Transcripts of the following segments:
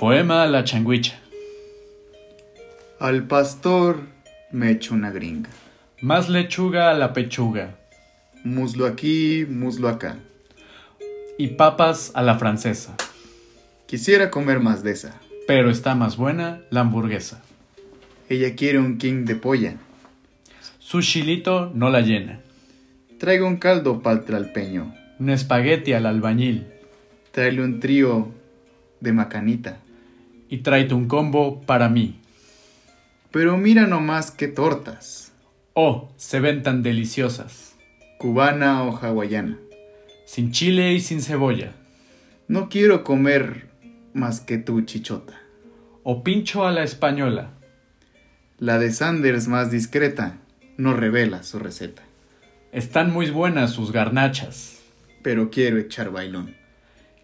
Poema a la changuicha. Al pastor me echo una gringa. Más lechuga a la pechuga. Muslo aquí, muslo acá. Y papas a la francesa. Quisiera comer más de esa. Pero está más buena la hamburguesa. Ella quiere un king de polla. Su chilito no la llena. Traigo un caldo pa'l tralpeño. Un espagueti al albañil. Tráele un trío de macanita. Y tráete un combo para mí. Pero mira nomás qué tortas. Oh, se ven tan deliciosas. Cubana o hawaiana. Sin chile y sin cebolla. No quiero comer más que tu chichota. O pincho a la española. La de Sanders más discreta no revela su receta. Están muy buenas sus garnachas. Pero quiero echar bailón.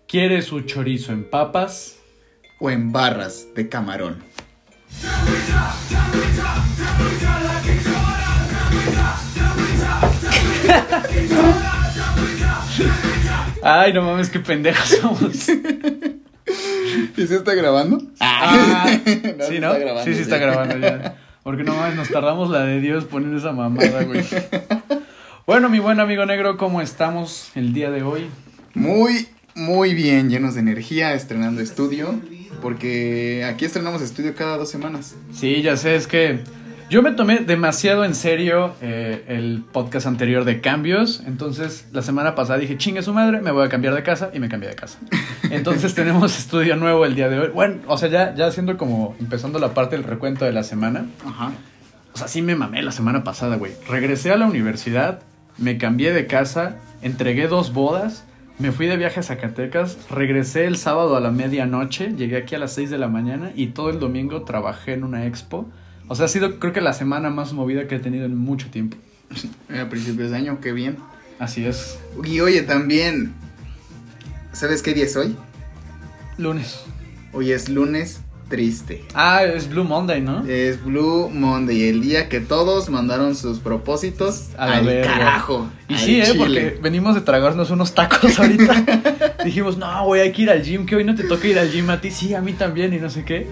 ¿Quiere su chorizo en papas? O en barras de camarón. Ay, no mames, qué pendejos somos. ¿Y se está grabando? Ah, No, sí, se ¿no? está grabando, sí, sí, sí. está grabando ya. Porque no mames, nos tardamos la de Dios poniendo esa mamada, güey. Bueno, mi buen amigo negro, ¿cómo estamos el día de hoy? Muy, muy bien, llenos de energía, estrenando estudio. Porque aquí estrenamos estudio cada dos semanas. Sí, ya sé, es que yo me tomé demasiado en serio eh, el podcast anterior de cambios. Entonces, la semana pasada dije, chingue su madre, me voy a cambiar de casa y me cambié de casa. Entonces, tenemos estudio nuevo el día de hoy. Bueno, o sea, ya, ya haciendo como empezando la parte del recuento de la semana. Ajá. O sea, sí me mamé la semana pasada, güey. Regresé a la universidad, me cambié de casa, entregué dos bodas, me fui de viaje a Zacatecas, regresé el sábado a la medianoche, llegué aquí a las 6 de la mañana y todo el domingo trabajé en una expo. O sea, ha sido creo que la semana más movida que he tenido en mucho tiempo. A principios de año, qué bien. Así es. Y oye, también. ¿Sabes qué día es hoy? Lunes. Hoy es lunes triste. Ah, es Blue Monday, ¿no? Es Blue Monday, el día que todos mandaron sus propósitos A al carajo. Y al sí, ¿eh? chile. Porque venimos de tragarnos unos tacos ahorita. Dijimos, no, güey, hay que ir al gym, que hoy no te toca ir al gym a ti. Sí, a mí también, y no sé qué.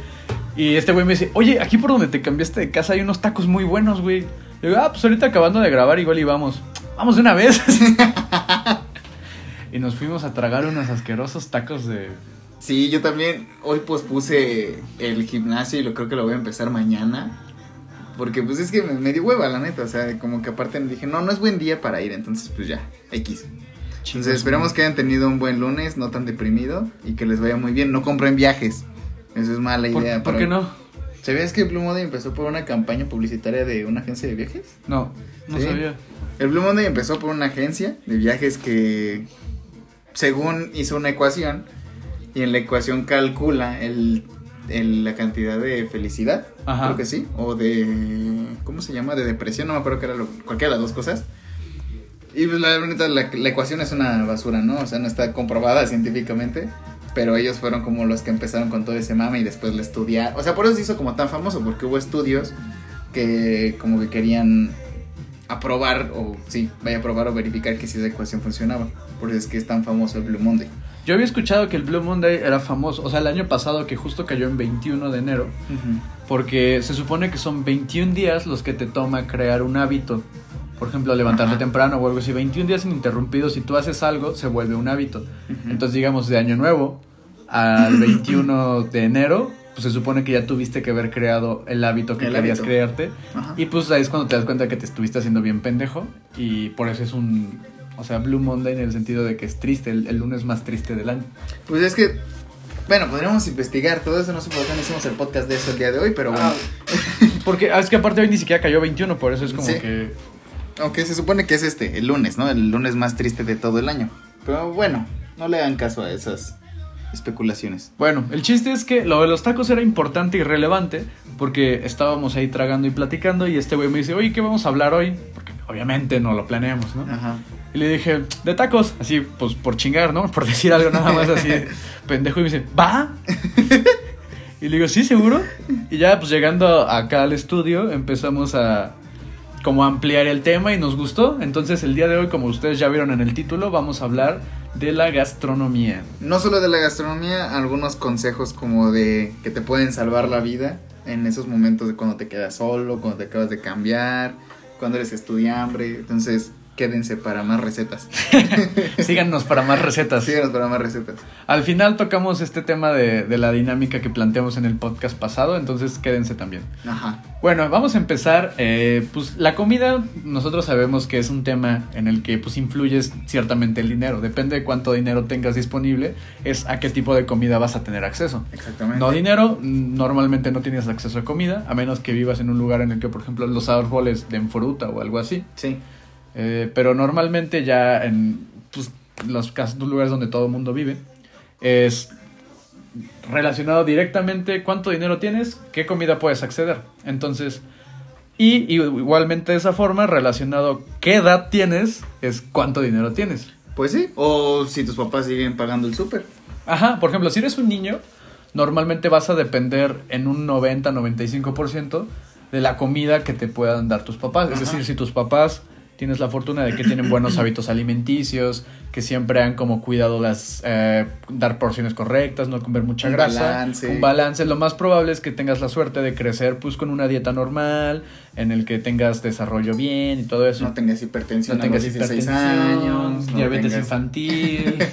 Y este güey me dice, oye, aquí por donde te cambiaste de casa hay unos tacos muy buenos, güey. Le digo, ah, pues ahorita acabando de grabar, igual y vamos. Vamos de una vez. y nos fuimos a tragar unos asquerosos tacos de. Sí, yo también hoy pospuse el gimnasio y lo creo que lo voy a empezar mañana. Porque pues es que me, me dio hueva, la neta. O sea, como que aparte me dije, no, no es buen día para ir. Entonces, pues ya, X. Entonces esperamos que hayan tenido un buen lunes, no tan deprimido. Y que les vaya muy bien. No compren viajes. Eso es mala ¿Por, idea. ¿por qué no? ¿Sabías que Blue Monday empezó por una campaña publicitaria de una agencia de viajes? No, no Sí. sabía. El Blue Monday empezó por una agencia de viajes que, según hizo una ecuación, y en la ecuación calcula el, el- la cantidad de felicidad, Ajá. creo que sí, o de, ¿cómo se llama? De depresión, no me acuerdo que era lo- cualquiera de las dos cosas. Y pues la la, la ecuación es una basura, ¿no? O sea, no está comprobada científicamente. Pero ellos fueron como los que empezaron con todo ese mame y después le estudiaron. O sea, por eso se hizo como tan famoso, porque hubo estudios que como que querían aprobar o sí, vaya a probar o verificar que si esa ecuación funcionaba. Por eso es que es tan famoso el Blue Monday. Yo había escuchado que el Blue Monday era famoso. O sea, el año pasado que justo cayó en 21 de enero. Porque se supone que son 21 días los que te toma crear un hábito. Por ejemplo, levantarte temprano o algo así. 21 días ininterrumpidos. Si tú haces algo, se vuelve un hábito. Entonces, digamos, de año nuevo al 21 de enero, pues se supone que ya tuviste que haber creado el hábito que El querías hábito. crearte. Ajá. Y pues ahí es cuando te das cuenta que te estuviste haciendo bien pendejo. Y por eso es un. O sea, Blue Monday en el sentido de que es triste, el, el lunes más triste del año. Pues es que, bueno, podríamos investigar todo eso. No sé por qué no hicimos el podcast de eso el día de hoy, pero bueno. Porque ah, es que aparte hoy ni siquiera cayó 21, por eso es como Sí. que. Aunque se supone que es este, el lunes, ¿no? El lunes más triste de todo el año. Pero bueno, no le hagan caso a esas especulaciones. Bueno, el chiste es que lo de los tacos era importante y relevante porque estábamos ahí tragando y platicando y este güey me dice, oye, ¿qué vamos a hablar hoy? Porque obviamente no lo planeamos, ¿no? Ajá. Y le dije, de tacos, así, pues por chingar, ¿no? Por decir algo nada más así, pendejo. Y me dice, ¿va? y le digo, sí, seguro. Y ya, pues llegando acá al estudio, empezamos a, como ampliar el tema y nos gustó. Entonces el día de hoy, como ustedes ya vieron en el título, vamos a hablar de la gastronomía. No solo de la gastronomía, algunos consejos como de que te pueden salvar la vida en esos momentos de cuando te quedas solo, cuando te acabas de cambiar, cuando eres estudiambre. Entonces, quédense para más recetas. Síganos para más recetas. Síganos para más recetas. Al final tocamos este tema de, de, la dinámica que planteamos en el podcast pasado, entonces quédense también. Ajá. Bueno, vamos a empezar. Eh, pues la comida, nosotros sabemos que es un tema en el que pues influye ciertamente el dinero. Depende de cuánto dinero tengas disponible, es a qué tipo de comida vas a tener acceso. Exactamente. No dinero, normalmente no tienes acceso a comida, a menos que vivas en un lugar en el que, por ejemplo, los árboles den fruta o algo así. Sí. Eh, pero normalmente ya en pues, los lugares donde todo el mundo vive, es relacionado directamente cuánto dinero tienes, qué comida puedes acceder. Entonces, y, y, igualmente de esa forma, relacionado qué edad tienes, es cuánto dinero tienes. Pues sí, o si tus papás siguen pagando el súper. Ajá, por ejemplo, si eres un niño, normalmente vas a depender en un 90-95% de la comida que te puedan dar tus papás. Es decir, si tus papás tienes la fortuna de que tienen buenos hábitos alimenticios, que siempre han como cuidado las eh, dar porciones correctas, no comer mucha Un grasa, balance. un balance. Lo más probable es que tengas la suerte de crecer pues con una dieta normal, en el que tengas desarrollo bien y todo eso. No tengas hipertensión, No tengas a los 16 hipertensión, años, no diabetes tengas- infantil.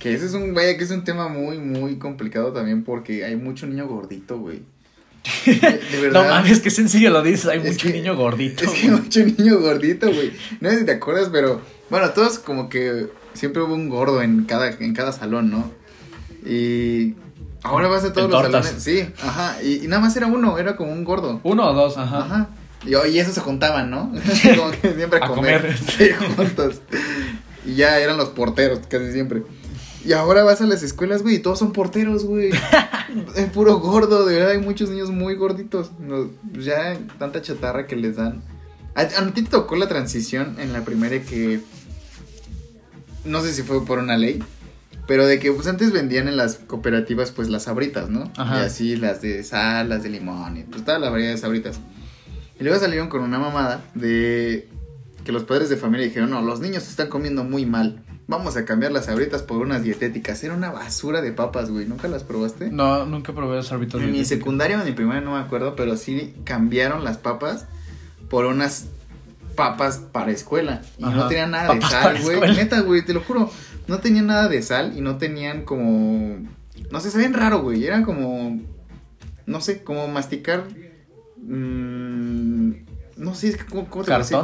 Que ese es un, vaya, que es un tema muy, muy complicado también porque hay mucho niño gordito, güey. De, de no mames, qué sencillo lo dices, hay Es mucho que- niño gordito. Es que hay mucho niño gordito, güey. No sé si te acuerdas, pero bueno, todos como que siempre hubo un gordo en cada, en cada salón, ¿no? Y ahora vas a todos En los tortas. salones. Sí, ajá. Y, y nada más era uno, era como un gordo. Uno o dos, ajá. Ajá. Y, y eso se juntaban, ¿no? como que siempre a, A comer. comer. Sí, juntos. Y ya eran los porteros, casi siempre. Y ahora vas a las escuelas, güey, y todos son porteros, güey. es puro gordo, de verdad hay muchos niños muy gorditos. No, pues ya tanta chatarra que les dan. ¿A, a ti te tocó la transición en la primaria que... No sé si fue por una ley, pero de que pues antes vendían en las cooperativas pues las sabritas, ¿no? Ajá. Y así las de sal, las de limón y pues toda la variedad de sabritas. Y luego salieron con una mamada de que los padres de familia dijeron, no, los niños se están comiendo muy mal. Vamos a cambiar las sabritas por unas dietéticas. Era una basura de papas, güey. ¿Nunca las probaste? No, nunca probé los árbitros. En mi secundaria o en mi primaria no me acuerdo, pero sí cambiaron las papas por unas papas para escuela. Y Ajá. no tenían nada de sal, güey. Neta, güey, te lo juro. No tenían nada de sal y no tenían como... No sé, sabían raro, güey. Eran como... No sé, como masticar... mm, no sé. ¿Cómo, cómo te decir?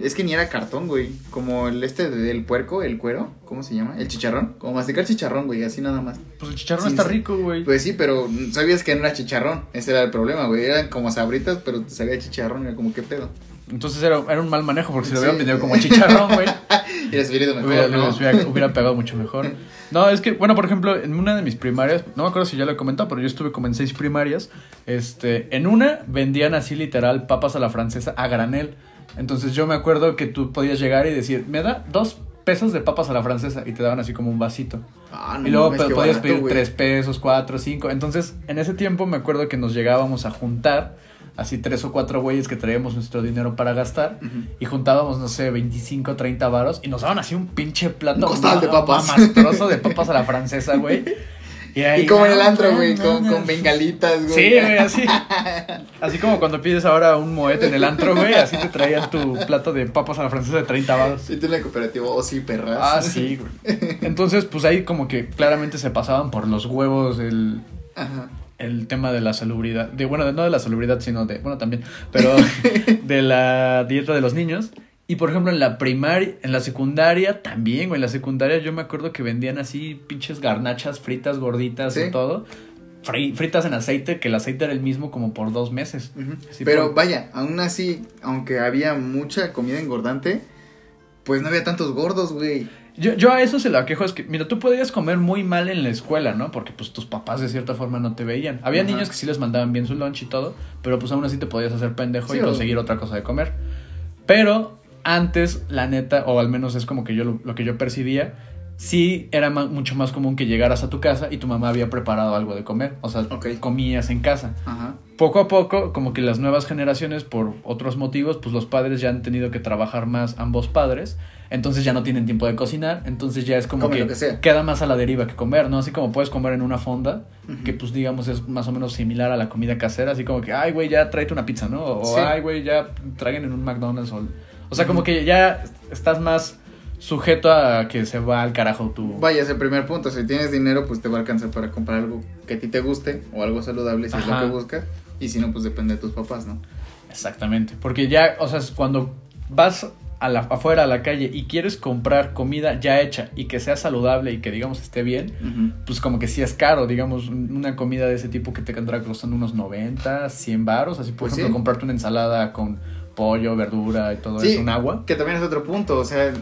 Es que ni era cartón, güey. Como el este del puerco, el cuero. ¿Cómo se llama? El chicharrón. Como masticar chicharrón, güey. Así nada más. Pues el chicharrón Sí, está sí. rico, güey. Pues sí, pero sabías que no era chicharrón. Ese era el problema, güey. Eran como sabritas, pero te sabía chicharrón. Era como, ¿qué pedo? Entonces era, era un mal manejo, porque si lo hubieran vendido como chicharrón, güey, Y les hubiera ido mejor, hubiera, ¿no? les hubiera, hubiera pegado mucho mejor. No, es que, bueno, por ejemplo, en una de mis primarias, no me acuerdo si ya lo he comentado, pero yo estuve como en seis primarias. Este, en una vendían así literal papas a la francesa a granel. Entonces yo me acuerdo que tú podías llegar y decir, me da dos pesos de papas a la francesa y te daban así como un vasito. Ah, no y luego podías barato, pedir tres pesos, cuatro, cinco. Entonces, en ese tiempo me acuerdo que nos llegábamos a juntar, así tres o cuatro güeyes que traíamos nuestro dinero para gastar. Y juntábamos, no sé, 25, 30 varos. Y nos daban así un pinche plato. Un costal de papas. Mastroso de papas a la francesa, güey. Y, ahí, Y como en el antro, güey, con, con bengalitas, güey. Sí, güey, así. Así como cuando pides ahora un moete en el antro, güey. Así te traían tu plato de papas a la francesa de 30 varos. Sí, tú en la cooperativa, o sí, perras. Ah, sí, güey. Entonces, pues ahí como que claramente se pasaban por los huevos el, Ajá. el tema de la salubridad. De, bueno, no de la salubridad, sino de, bueno, también, pero de la dieta de los niños. Y por ejemplo, en la primaria, en la secundaria también, güey. En la secundaria yo me acuerdo que vendían así pinches garnachas fritas, gorditas Sí. y todo. Fri- fritas en aceite, que el aceite era el mismo como por dos meses. Pero por- vaya, aún así, aunque había mucha comida engordante, pues no había tantos gordos, güey. Yo, yo a eso se lo aquejo, es que, mira, tú podías comer muy mal en la escuela, ¿no? Porque pues tus papás de cierta forma no te veían. Había niños que sí les mandaban bien su lunch y todo, pero pues aún así te podías hacer pendejo Sí, y o- conseguir otra cosa de comer. Pero antes, la neta, o al menos es como que yo lo, lo que yo percibía, sí era mucho más común que llegaras a tu casa y tu mamá había preparado algo de comer. O sea, comías en casa. Ajá. Poco a poco, como que las nuevas generaciones, por otros motivos, pues los padres ya han tenido que trabajar más, ambos padres. Entonces ya no tienen tiempo de cocinar. Entonces ya es como que, queda más a la deriva que comer, ¿no? Así como puedes comer en una fonda, que pues digamos es más o menos similar a la comida casera. Así como que, ay, güey, ya tráete una pizza, ¿no? O, Sí. ay, güey, ya traigan en un McDonald's. O, o sea, como que ya estás más sujeto a que se va al carajo tu... Vaya, es el primer punto. Si tienes dinero, pues te va a alcanzar para comprar algo que a ti te guste o algo saludable si es lo que buscas. Y si no, pues depende de tus papás, ¿no? Exactamente, porque ya, o sea, cuando vas a la, afuera a la calle y quieres comprar comida ya hecha y que sea saludable y que digamos esté bien, pues como que sí es caro, digamos, un- una comida de ese tipo que te tendrá costando unos 90, 100 varos, así por Pues ejemplo sí. comprarte una ensalada con pollo, verdura y todo Sí, eso, un agua. Que también es otro punto, o sea,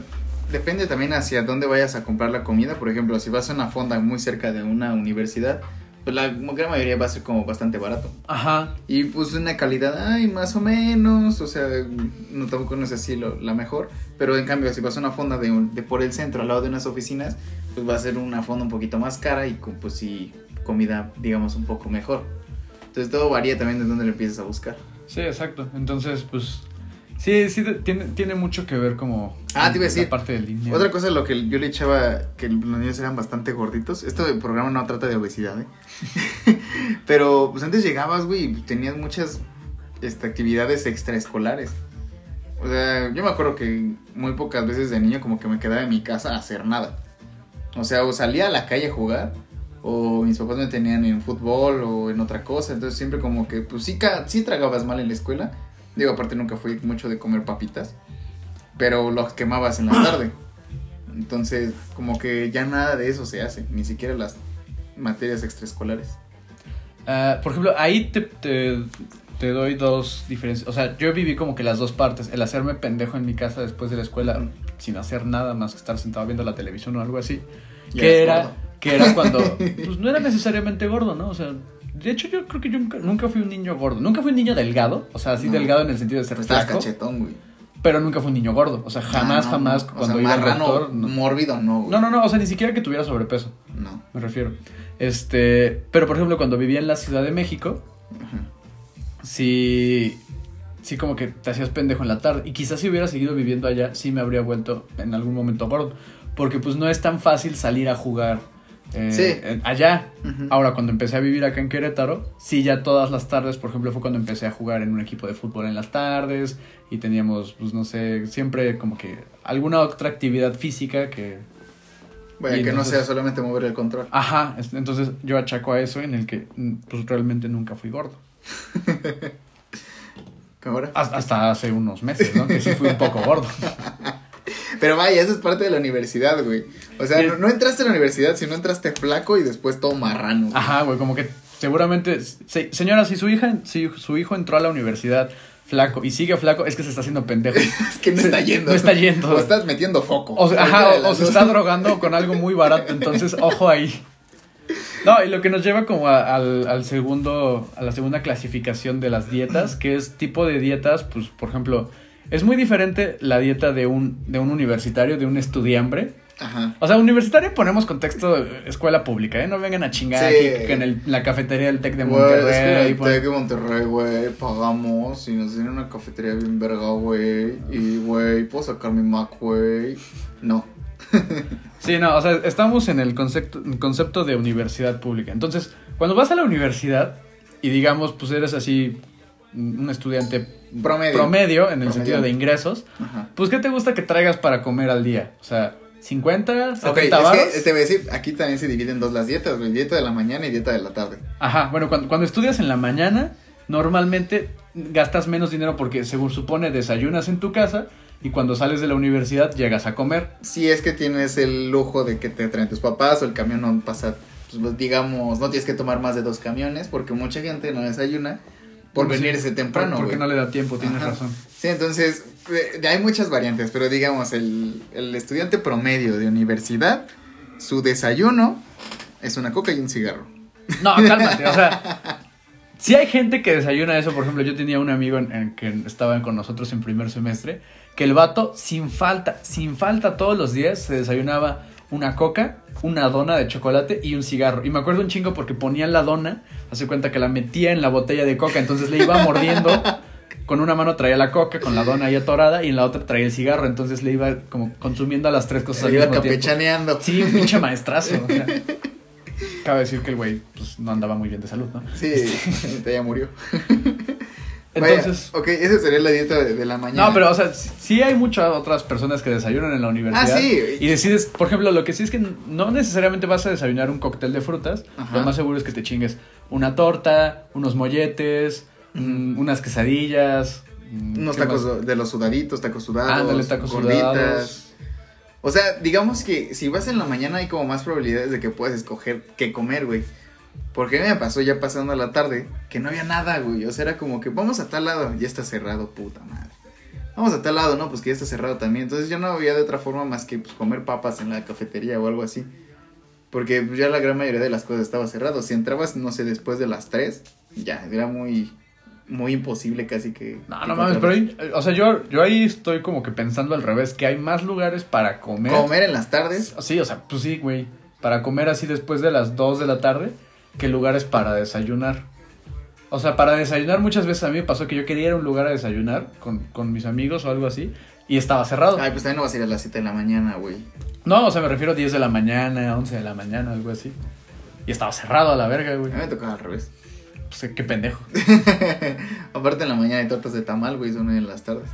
depende también hacia dónde vayas a comprar la comida. Por ejemplo, si vas a una fonda muy cerca de una universidad, pues la gran mayoría va a ser como bastante barato. Ajá, Y pues una calidad, ay, más o menos, o sea, no tampoco no es así lo- la mejor. Pero en cambio, si vas a una fonda de, un- de por el centro, al lado de unas oficinas, pues va a ser una fonda un poquito más cara y con, pues sí, comida, digamos, un poco mejor. Entonces todo varía también de dónde lo empieces a buscar. sí, exacto. Entonces, pues sí, sí, tiene, tiene mucho que ver como... Ah, te iba a decir, parte del dinero. Otra cosa, lo que yo le echaba, que los niños eran bastante gorditos. Este programa no trata de obesidad, ¿eh? Pero pues antes llegabas, güey, y tenías muchas este, actividades extraescolares. O sea, yo me acuerdo que muy pocas veces de niño como que me quedaba en mi casa a hacer nada. O sea, o salía a la calle a jugar, o mis papás me tenían en fútbol o en otra cosa. Entonces siempre como que, pues sí, sí tragabas mal en la escuela. Digo, aparte nunca fui mucho de comer papitas. Pero los quemabas en la tarde. Entonces, como que ya nada de eso se hace. Ni siquiera las materias extraescolares. Ah, por ejemplo, ahí te, te, te doy dos diferencias. O sea, yo viví como que las dos partes. El hacerme pendejo en mi casa después de la escuela sin hacer nada más que estar sentado viendo la televisión o algo así. Que era, gordo. que era cuando... Pues no era necesariamente gordo, ¿no? O sea, de hecho yo creo que yo nunca, nunca fui un niño gordo. Nunca fui un niño delgado. O sea, así No. delgado en el sentido de ser Estabas flaco. cachetón, güey. Pero nunca fui un niño gordo. O sea, jamás, Ah, no, jamás no. O cuando sea, iba al rector... No. mórbido, no, güey. no, no, no. O sea, ni siquiera que tuviera sobrepeso. No. Me refiero. Este... Pero, por ejemplo, cuando vivía en la Ciudad de México... Ajá. sí, sí como que te hacías pendejo en la tarde. Y quizás si hubiera seguido viviendo allá, sí me habría vuelto en algún momento gordo. Porque pues no es tan fácil salir a jugar eh, Sí. eh, allá. Ahora, cuando empecé a vivir acá en Querétaro, sí, ya todas las tardes, por ejemplo, fue cuando empecé a jugar en un equipo de fútbol en las tardes. Y teníamos, pues no sé, siempre como que alguna otra actividad física que... Que entonces- no sea solamente mover el control. Ajá, es- entonces yo achaco a eso en el que mm, pues realmente nunca fui gordo. Ahora. Hasta, hasta hace unos meses, ¿no? Que sí fui un poco gordo. Pero vaya, eso es parte de la universidad, güey. O sea, no, no entraste a la universidad, sino entraste flaco y después todo marrano. güey. Ajá, güey, como que seguramente, se- señora, si su hija, si su hijo entró a la universidad flaco y sigue flaco, es que se está haciendo pendejo. Es que no Se- está yendo. no está yendo. O estás metiendo foco. O, ajá, o, se está drogando con algo muy barato, entonces ojo ahí. No, y lo que nos lleva como a- al, al segundo, a la segunda clasificación de las dietas, que es tipo de dietas, pues, por ejemplo, es muy diferente la dieta de un, de un universitario, de un estudiambre, Ajá. O sea, universitario ponemos contexto de escuela pública, ¿eh? No vengan a chingar Sí. aquí que en el- la cafetería del TEC de Güey, es que en Monterrey. el. Tec de Monterrey, güey, pagamos y nos tienen una cafetería bien verga, güey. Y, güey, puedo sacar mi Mac, güey. No. Sí, no, o sea, estamos en el concepto, concepto de universidad pública. Entonces, cuando vas a la universidad y digamos, pues eres así un estudiante Promedio. promedio en el Promedio. sentido de ingresos, Ajá. pues ¿qué te gusta que traigas para comer al día? O sea, 50, 70 Ok, es varos. que te voy a decir, aquí también se dividen dos las dietas, güey. Dieta de la mañana y dieta de la tarde. Ajá, bueno, cuando, cuando estudias en la mañana, normalmente gastas menos dinero porque según supone desayunas en tu casa y cuando sales de la universidad llegas a comer. Si es que tienes el lujo de que te traen tus papás o el camión no pasa, pues, digamos, no tienes que tomar más de dos camiones porque mucha gente no desayuna por Sí, venirse temprano, Porque no le da tiempo, tienes Ajá. razón. Sí, entonces eh, hay muchas variantes, pero digamos, el, el estudiante promedio de universidad, su desayuno es una coca y un cigarro. No, cálmate, o sea, si hay gente que desayuna eso, por ejemplo, yo tenía un amigo en, en que estaba con nosotros en primer semestre, que el vato sin falta, sin falta todos los días se desayunaba una coca, una dona de chocolate y un cigarro. Y me acuerdo un chingo porque ponían la dona, hace cuenta que la metía en la botella de coca, entonces le iba mordiendo. Con una mano traía la coca, con la dona ahí atorada, y en la otra traía el cigarro, entonces le iba como consumiendo a las tres cosas al iba campechaneando. Sí, un pinche maestrazo. o sea. Cabe decir que el güey pues, no andaba muy bien de salud, ¿no? Sí, ya murió. Entonces. Vaya, ok, esa sería la dieta de, de la mañana. No, pero, o sea, sí hay muchas otras personas que desayunan en la universidad. Ah, sí. Y decides, por ejemplo, lo que sí es que no necesariamente vas a desayunar un cóctel de frutas. Ajá. Lo más seguro es que te chingues una torta, unos molletes, mm, unas quesadillas. mm, Unos ¿qué tacos más? de los sudaditos, tacos sudados. Ándale, tacos gorditas. sudados. O sea, digamos que si vas en la mañana hay como más probabilidades de que puedas escoger qué comer, güey. Porque a mí me pasó ya pasando la tarde que no había nada, güey. O sea, era como que vamos a tal lado, ya está cerrado, puta madre. Vamos a tal lado, no, pues que ya está cerrado también. Entonces yo no había de otra forma más que pues, comer papas en la cafetería o algo así. Porque pues, ya la gran mayoría de las cosas estaba cerrado. Si entrabas, no sé, después de las 3, ya, era muy, muy imposible casi que... No, no mames, pero ahí- o sea, yo, yo ahí estoy como que pensando al revés, que hay más lugares para comer. Comer en las tardes. Sí, o sea, pues sí, güey. Para comer así después de las 2 de la tarde, que lugares para desayunar. O sea, para desayunar muchas veces a mí me pasó que yo quería ir a un lugar a desayunar con, con mis amigos o algo así y estaba cerrado. Ay, pues también no vas a ir a las 7 de la mañana, güey. No, o sea, me refiero a 10 de la mañana, 11 de la mañana, algo así. Y estaba cerrado a la verga, A güey. mí me tocaba al revés. Pues qué pendejo. Aparte en la mañana hay tortas de tamal, güey, son en las tardes.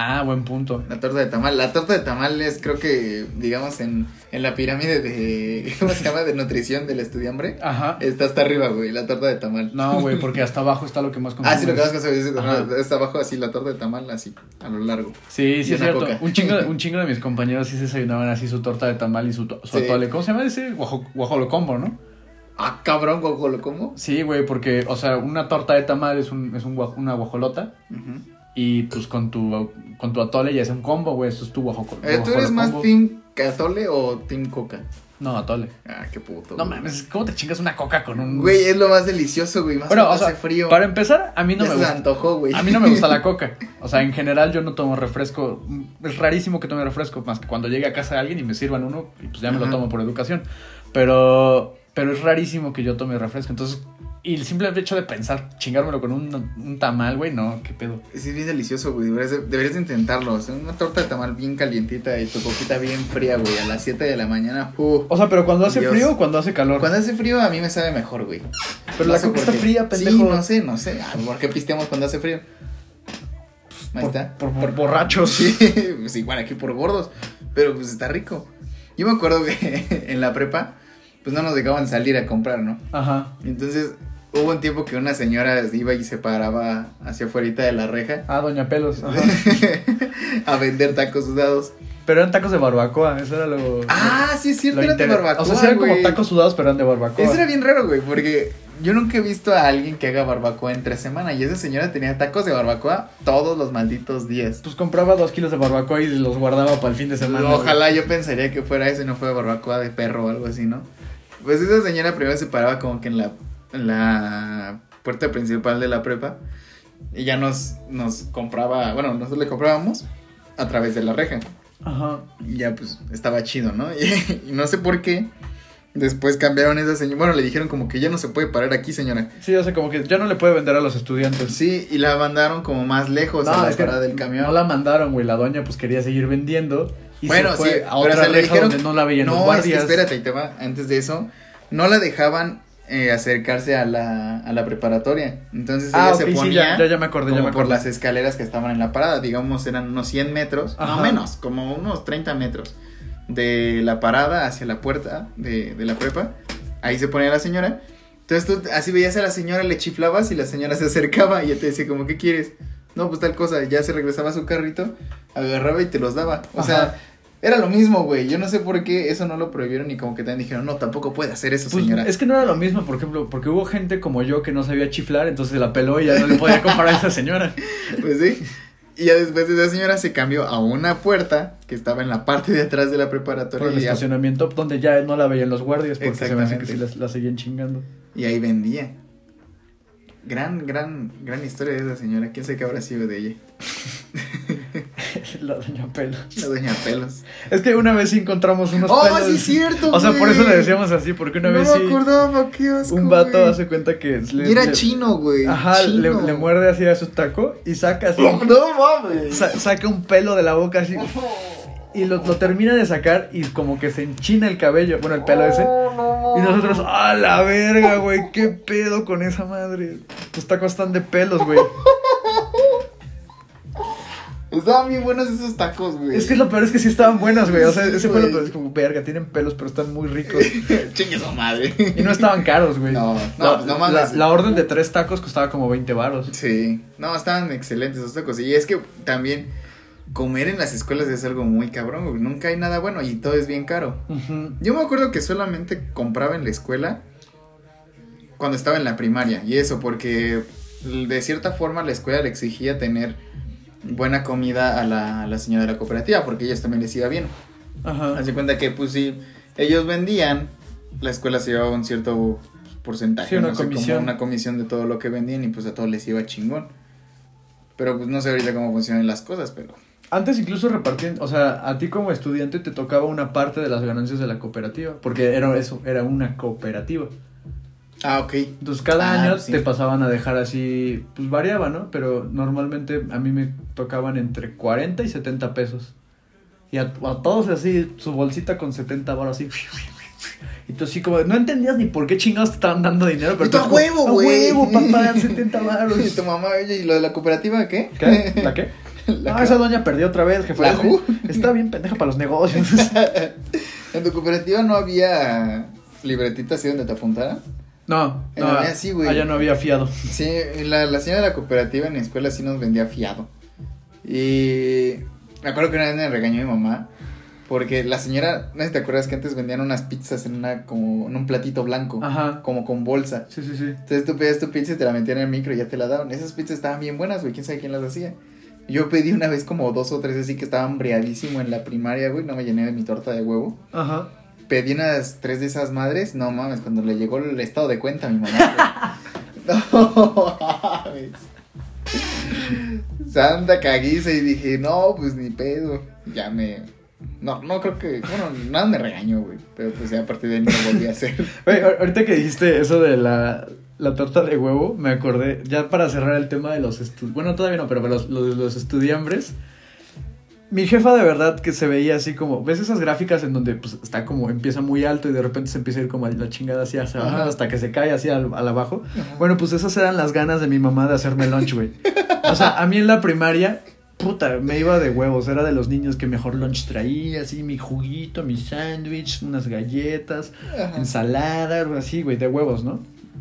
Ah, buen punto. La torta de tamal. La torta de tamal es, creo que, digamos, en, en la pirámide de. ¿Cómo se llama? De nutrición del estudiambre. Ajá. Está hasta arriba, güey, la torta de tamal. No, güey, porque hasta abajo está lo que más Ah, sí, lo que consumes. a decir. Ajá. Está abajo así, la torta de tamal, así, a lo largo. Sí, sí, Y es cierto. coca. Un chingo, un chingo de mis compañeros sí se desayunaban así su torta de tamal y su, su Sí. atole. ¿Cómo se llama ese? Guajo, guajolocombo, ¿no? Ah, cabrón, ¿cómo lo como? Sí, güey, porque, o sea, una torta de tamal es, un, es un, una guajolota Ujú. Y pues con tu, con tu atole ya es un combo, güey. Eso es tu guajo, Eh, ¿Tú eres más team catole o team coca? No, atole. Ah, qué puto. No güey. mames, ¿cómo te chingas una coca con un...? Güey, es lo más delicioso, güey. Más Bueno, cuando o sea, hace frío. para empezar, a mí no Ya me se gusta. antojó, güey. A mí no me gusta la coca. O sea, en general yo no tomo refresco. Es rarísimo que tome refresco, más que cuando llegue a casa de alguien y me sirvan uno, y pues ya me lo tomo por educación. Pero, pero es rarísimo que yo tome refresco. Entonces, y el simple hecho de pensar, chingármelo con un, un tamal, güey, no, qué pedo. Sí, es bien delicioso, güey. Deberías de, deberías de intentarlo. O sea, una torta de tamal bien calientita y tu coquita bien fría, güey. A las 7 de la mañana. Uh. O sea, pero cuando hace Dios. frío o cuando hace calor. Cuando hace frío, a mí me sabe mejor, güey. Pero No la coca está fría, pendejo. Sí, no sé, no sé. Ah, ¿Por qué pisteamos cuando hace frío? Ahí por, está. por, por borrachos. Sí, pues igual aquí por gordos. Pero pues está rico. Yo me acuerdo que en la prepa, pues no nos dejaban salir a comprar, ¿no? Ajá. Entonces hubo un tiempo que una señora iba y se paraba hacia afuera de la reja Ah, Doña Pelos. Ajá. a vender tacos sudados. pero eran tacos de barbacoa, eso era lo. Ah, sí es cierto, lo era de barbacoa. O sea, eran como tacos sudados, pero eran de barbacoa. Eso era bien raro, güey, porque yo nunca he visto a alguien que haga barbacoa entre semana. Y esa señora tenía tacos de barbacoa todos los malditos días. Pues compraba dos kilos de barbacoa y los guardaba para el fin de semana. Ojalá yo pensaría que fuera eso y no fuera barbacoa de perro o algo así, ¿no? Pues esa señora primero se paraba como que en la, la puerta principal de la prepa y ya nos, nos compraba, bueno, nosotros le comprábamos a través de la reja. Ajá. Y ya pues estaba chido, ¿no? Y, y no sé por qué. Después cambiaron esa señora. Bueno, le dijeron como que ya no se puede parar aquí, señora. Sí, o sea, como que ya no le puede vender a los estudiantes. Sí, y la mandaron como más lejos a la es parada del camión. No la mandaron, güey. La doña pues quería seguir vendiendo. Y bueno, se fue sí, a otra pero se le dijeron donde no la veían los No, es que guardias. espérate, ahí te va. Antes de eso, no la dejaban eh, acercarse a la, a la preparatoria. Entonces Ah, ella se sí, ponía ya, ya, ya me acordé, ya como me por las escaleras que estaban en la parada. Digamos, eran unos 100 metros. Ajá. No menos, como unos 30 metros. De la parada hacia la puerta de, de la prepa. Ahí se ponía la señora. Entonces tú así veías a la señora, le chiflabas y la señora se acercaba y ella te decía como, ¿qué quieres? No, pues tal cosa. Ya se regresaba a su carrito, agarraba y te los daba. O Ajá. sea, era lo mismo, güey. Yo no sé por qué eso no lo prohibieron y como que también dijeron, no, tampoco puede hacer eso, Pues, señora. es que no era lo mismo, por ejemplo, porque hubo gente como yo que no sabía chiflar, entonces se la peló y ya no le podía comprar a esa señora. Pues sí. Y ya después de esa señora se cambió a una puerta que estaba en la parte de atrás de la preparatoria Por el y, ya- estacionamiento donde ya no la veían los guardias porque se me hace que Exactamente. sí la, la seguían chingando. y ahí vendía. Gran, gran, gran historia de esa señora. ¿Quién sabe qué habrá sido de ella? La doña Pelos. La doña Pelos. Es que una vez sí encontramos unos ¡Oh, pelos. sí es cierto, O sea, por eso le decíamos así, porque una no vez me sí. acordaba, qué asco, Un vato güey. hace cuenta que. le- era le- chino, güey. Ajá, le, muerde así a su taco y saca así. No, no mames. sa- saca un pelo de la boca así. Y lo, lo termina de sacar y como que se enchina el cabello. Bueno, el pelo ese. Y nosotros, ¡a la verga, güey! ¿Qué pedo con esa madre? Tus tacos están de pelos, güey. Estaban bien buenos esos tacos, güey. Es que lo peor es que sí estaban buenas, güey. O sea, Sí, ese fue lo peor. Es como, verga, tienen pelos, pero están muy ricos. Chingue su madre. Y no estaban caros, güey. No, no, la, pues no mames. La, la orden de tres tacos costaba como 20 varos. Sí, no, estaban excelentes esos tacos. Y es que también comer en las escuelas es algo muy cabrón, güey. Nunca hay nada bueno y todo es bien caro. Yo me acuerdo que solamente compraba en la escuela cuando estaba en la primaria. Y eso porque de cierta forma la escuela le exigía tener buena comida a la, a la señora de la cooperativa porque ellos también les iba bien. Ajá. Hace cuenta que pues si ellos vendían, la escuela se llevaba un cierto porcentaje, Sí, una no sé, como comisión. una comisión de todo lo que vendían y pues a todos les iba chingón. Pero pues no sé ahorita cómo funcionan las cosas, pero Antes incluso repartían, o sea, a ti como estudiante te tocaba una parte de las ganancias de la cooperativa, porque era eso, era una cooperativa. Ah, ok. Entonces cada Ah, año sí. te pasaban a dejar así, pues variaba, ¿no? Pero normalmente a mí me tocaban entre 40 y 70 pesos. Y a, a todos así, su bolsita con 70 baros así. Y tú así como, no entendías ni por qué chingados te estaban dando dinero, pero Y tú, tú "A huevo, "A güey". huevo, papá, 70 baros. Y tu mamá, oye, ¿y lo de la cooperativa qué? ¿Qué? ¿La qué? La ah, esa doña perdió otra vez, que fue. ¿La Ju? Está bien pendeja para los negocios. ¿En tu cooperativa no había libretitas así donde te apuntaran? No, En no, la mía sí, güey. allá no había fiado. Sí, la, la señora de la cooperativa en la escuela sí nos vendía fiado. Y me acuerdo que una vez me regañó mi mamá. Porque la señora, no sé si te acuerdas que antes vendían unas pizzas en una como en un platito blanco, Ajá. como con bolsa. Sí, sí, sí. Entonces tú pedías tu pizza y te la metían en el micro y ya te la daban. Esas pizzas estaban bien buenas, güey. ¿Quién sabe quién las hacía? Yo pedí una vez como dos o tres así que estaba hambriadísimo en la primaria, güey. No me llené de mi torta de huevo. Ajá. Pedí unas tres de esas madres. No mames, cuando le llegó el estado de cuenta a mi mamá. no mames. Santa caguiza y dije, no, pues ni pedo. Ya me. No, no creo que. Bueno, nada me regañó, güey. Pero pues ya a partir de ahí no lo volví a hacer. Ahorita que dijiste eso de la, la torta de huevo, me acordé, ya para cerrar el tema de los estudiantes, bueno, todavía no, pero los, los, los estudiambres, mi jefa de verdad que se veía así como, ¿ves esas gráficas en donde pues está como, empieza muy alto y de repente se empieza a ir como a la chingada así hacia abajo, hasta que se cae así al, al abajo? Bueno, pues esas eran las ganas de mi mamá de hacerme lunch, güey. O sea, a mí en la primaria, puta, me iba de huevos. Era de los niños que mejor lunch traía, así, mi juguito, mi sándwich, unas galletas, Ajá. ensalada, algo así, güey, de huevos, ¿no?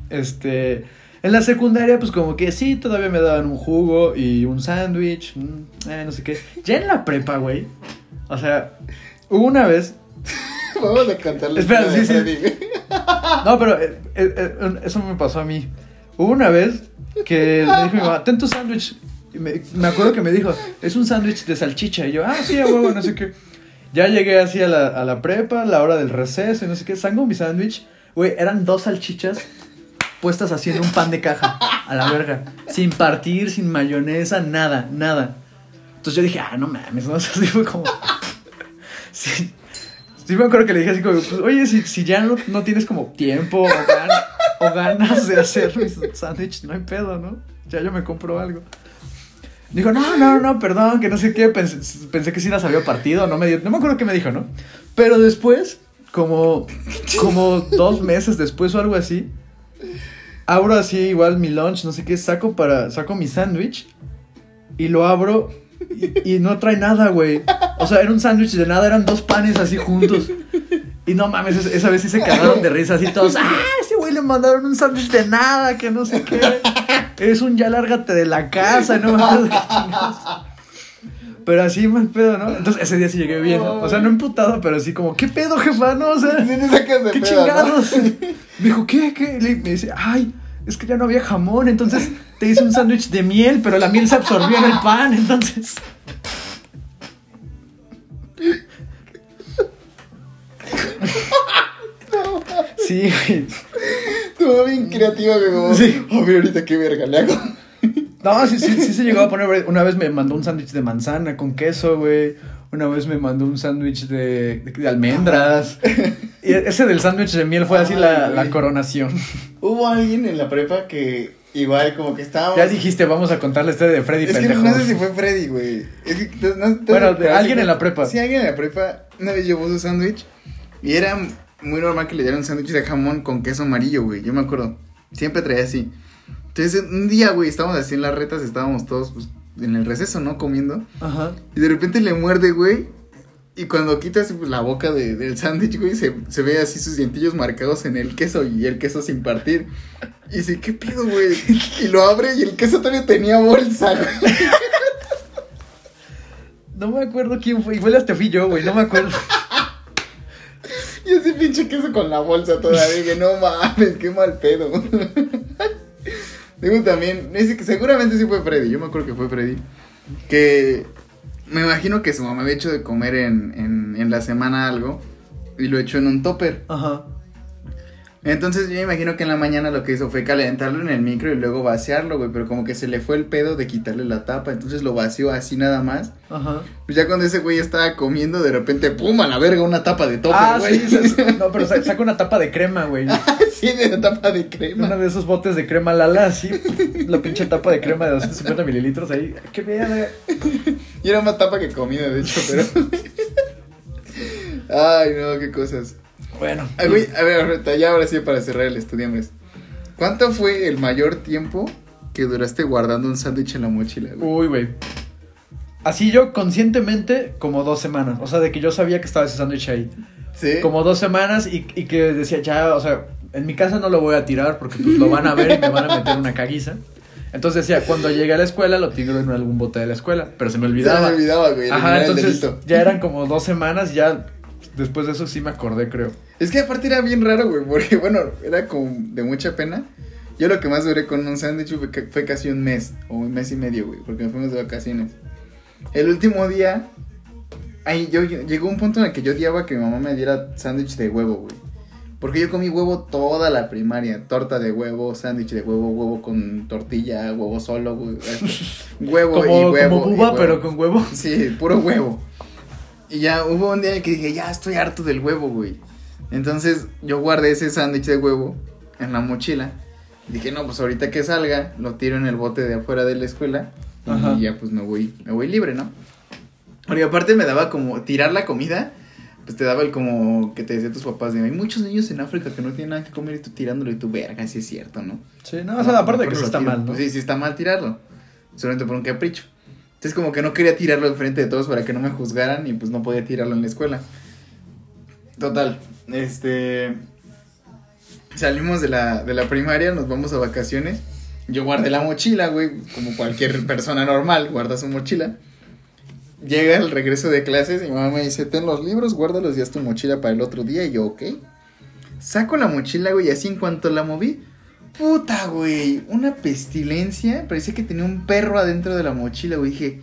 Este. En la secundaria, pues como que sí, todavía me daban un jugo y un sándwich, mm, eh, no sé qué. Ya en la prepa, güey. O sea, hubo una vez Vamos a cantarle. Espera, sí, sí. No, pero eh, eh, eh, eso me pasó a mí. Hubo una vez que me dijo mi mamá, ten tu sándwich. Me, me acuerdo que me dijo, es un sándwich de salchicha. Y yo, ah, sí, a huevo, no sé qué. Ya llegué así a la, a la prepa, la hora del receso y no sé qué. Sango mi sándwich. Güey, eran dos salchichas puestas en un pan de caja. A la verga. Sin partir, sin mayonesa, nada, nada. Entonces yo dije, ah, no mames, ¿no? O sea, así fue como... Sí, sí me acuerdo que le dije así como, pues, oye, si, si ya no, no tienes como tiempo o, gan- o ganas de hacer mis sándwich, no hay pedo, ¿no? Ya yo me compro algo. Dijo, no, no, no, perdón, que no sé qué, pensé, pensé que sí las había partido, no me dio, no me acuerdo qué me dijo, ¿no? Pero después, como, como dos meses después o algo así, abro así igual mi lunch, no sé qué, saco para, saco mi sándwich y lo abro y, no trae nada, güey. O sea, era un sándwich de nada, eran dos panes así juntos. Y no mames, esa, esa vez sí se cagaron de risa así todos. ¡Ah! Ese güey le mandaron un sándwich de nada, que no sé qué. Es un ya lárgate de la casa, no mames. Pero así mal pedo, ¿no? Entonces ese día sí llegué bien. O sea, no emputado, pero así como, ¿qué pedo, jefa? No, o sea. Sí te sacas de ¿Qué pedo, ¿no? chingados? Me dijo, ¿qué? ¿Qué? Le- me dice, ay, es que ya no había jamón, entonces te hice un sándwich de miel, pero la miel se absorbió en el pan, entonces. Sí, güey. Estuvo bien creativa, mamá. Sí. A ver, ahorita qué verga le hago. No, sí, sí, sí se llegó a poner. Una vez me mandó un sándwich de manzana con queso, güey. Una vez me mandó un sándwich de, de, de almendras. y ese del sándwich de miel fue así la, la coronación. Hubo alguien en la prepa que igual como que estábamos... Ya dijiste, vamos a contar la historia de Freddy Es que no sé si fue Freddy, güey. Es que no- no- no- Bueno, pero alguien en la prepa. Sí, alguien en la prepa una vez llevó su sándwich y era muy normal que le dieran un sándwich de jamón con queso amarillo, güey. Yo me acuerdo. Siempre traía así. Entonces, un día, güey, estábamos así en las retas, estábamos todos pues, en el receso, ¿no? Comiendo. Ajá. Y de repente le muerde, güey. Y cuando quita así, pues, la boca de- del sándwich, güey, se, se ve así sus dientillos marcados en el queso y el queso sin partir. Y dice, ¿qué pedo, güey? Y lo abre y el queso todavía tenía bolsa, güey. No me acuerdo quién fue. Igual hasta fui yo, güey. No me acuerdo. Y ese pinche queso con la bolsa todavía, que no mames, qué mal pedo. Digo también, que seguramente sí fue Freddy, yo me acuerdo que fue Freddy. Que me imagino que su mamá había hecho de comer en, en, en la semana algo y lo echó en un topper. Ajá. Entonces yo me imagino que en la mañana lo que hizo fue calentarlo en el micro y luego vaciarlo, güey. Pero como que se le fue el pedo de quitarle la tapa, entonces lo vació así nada más. Ajá. Pues ya cuando ese güey estaba comiendo, de repente, pum, a la verga, una tapa de topper, Ah, güey. sí. No, pero sa- saca una tapa de crema, güey. sí, de la tapa de crema. Uno de esos botes de crema Lala, así. La pinche tapa de crema de 250 mililitros ahí. Qué verga. Y era más tapa que comida, de hecho, pero. Ay, no, qué cosas. Bueno. Ay, güey, a ver, ya ahora sí para cerrar el estudiambres. ¿Cuánto fue el mayor tiempo que duraste guardando un sándwich en la mochila, güey? Uy, güey. Así yo conscientemente, como dos semanas. O sea, de que yo sabía que estaba ese sándwich ahí. Sí. Como dos semanas y, y que decía, ya, o sea, en mi casa no lo voy a tirar porque pues lo van a ver y me van a meter una caguiza. Entonces decía, cuando llegue a la escuela lo tiro en algún bote de la escuela. Pero se me Se olvidaba. me olvidaba, güey. Ajá, entonces ya eran como dos semanas, ya después de eso sí me acordé, creo. Es que aparte era bien raro, güey, porque bueno, era como de mucha pena. Yo lo que más duré con un sándwich fue, fue casi un mes, o un mes y medio, güey, porque nos fuimos de vacaciones. El último día, ahí yo, yo- llegó un punto en el que yo odiaba que mi mamá me diera sándwich de huevo, güey. Porque yo comí huevo toda la primaria, torta de huevo, sándwich de huevo, huevo con tortilla, huevo solo, güey. Huevo y Como, huevo. como y buba, huevo. pero con huevo. Sí, puro huevo. Y ya hubo un día en el que dije, ya estoy harto del huevo, güey. Entonces yo guardé ese sándwich de huevo en la mochila. Dije, no, pues ahorita que salga, lo tiro en el bote de afuera de la escuela. Ajá. Y ya pues me voy, me voy libre, ¿no? Porque aparte me daba como tirar la comida. Pues te daba el como que te decía tus papás de hay muchos niños en África que no tienen nada que comer y tú tirándolo y tu verga, sí es cierto, ¿no? Sí, no, o sea, aparte de que sí está mal, ¿no? Pues sí, sí está mal tirarlo. Solamente por un capricho. Entonces como que no quería tirarlo enfrente de todos para que no me juzgaran y pues no podía tirarlo en la escuela. Total, este... Salimos de la, de la primaria, nos vamos a vacaciones. Yo guardé la mochila, güey, como cualquier persona normal, guarda su mochila. Llega el regreso de clases y mi mamá me dice, ten los libros, guárdalos y haz tu mochila para el otro día. Y yo, ok. Saco la mochila, güey, y así en cuanto la moví, puta, güey, una pestilencia. Parecía que tenía un perro adentro de la mochila, güey. Dije,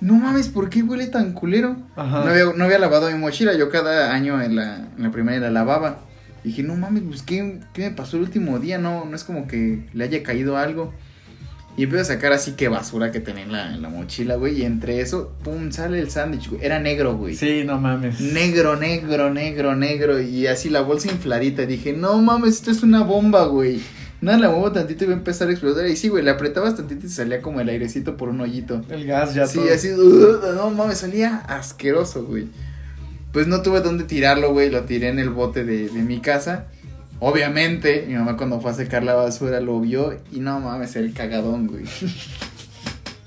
no mames, ¿por qué huele tan culero? Ajá. No había, no había lavado mi mochila, yo cada año en la, en la primaria la lavaba. Dije, no mames, pues ¿qué, qué me pasó el último día? No, no es como que le haya caído algo. Y empiezo a sacar así que basura que tenía en la, en la mochila, güey. Y entre eso, pum, sale el sándwich, güey. Era negro, güey. Sí, no mames. Negro, negro, negro, negro. Y así la bolsa infladita. Dije, no mames, esto es una bomba, güey. Nada, la muevo tantito y va a empezar a explotar. Y sí, güey, le apretabas tantito y salía como el airecito por un hoyito. El gas ya Sí, todo. así, uh, no mames, salía asqueroso, güey. Pues no tuve dónde tirarlo, güey, lo tiré en el bote de, de mi casa. Obviamente, mi mamá cuando fue a secar la basura lo vio y no mames, el cagadón, güey.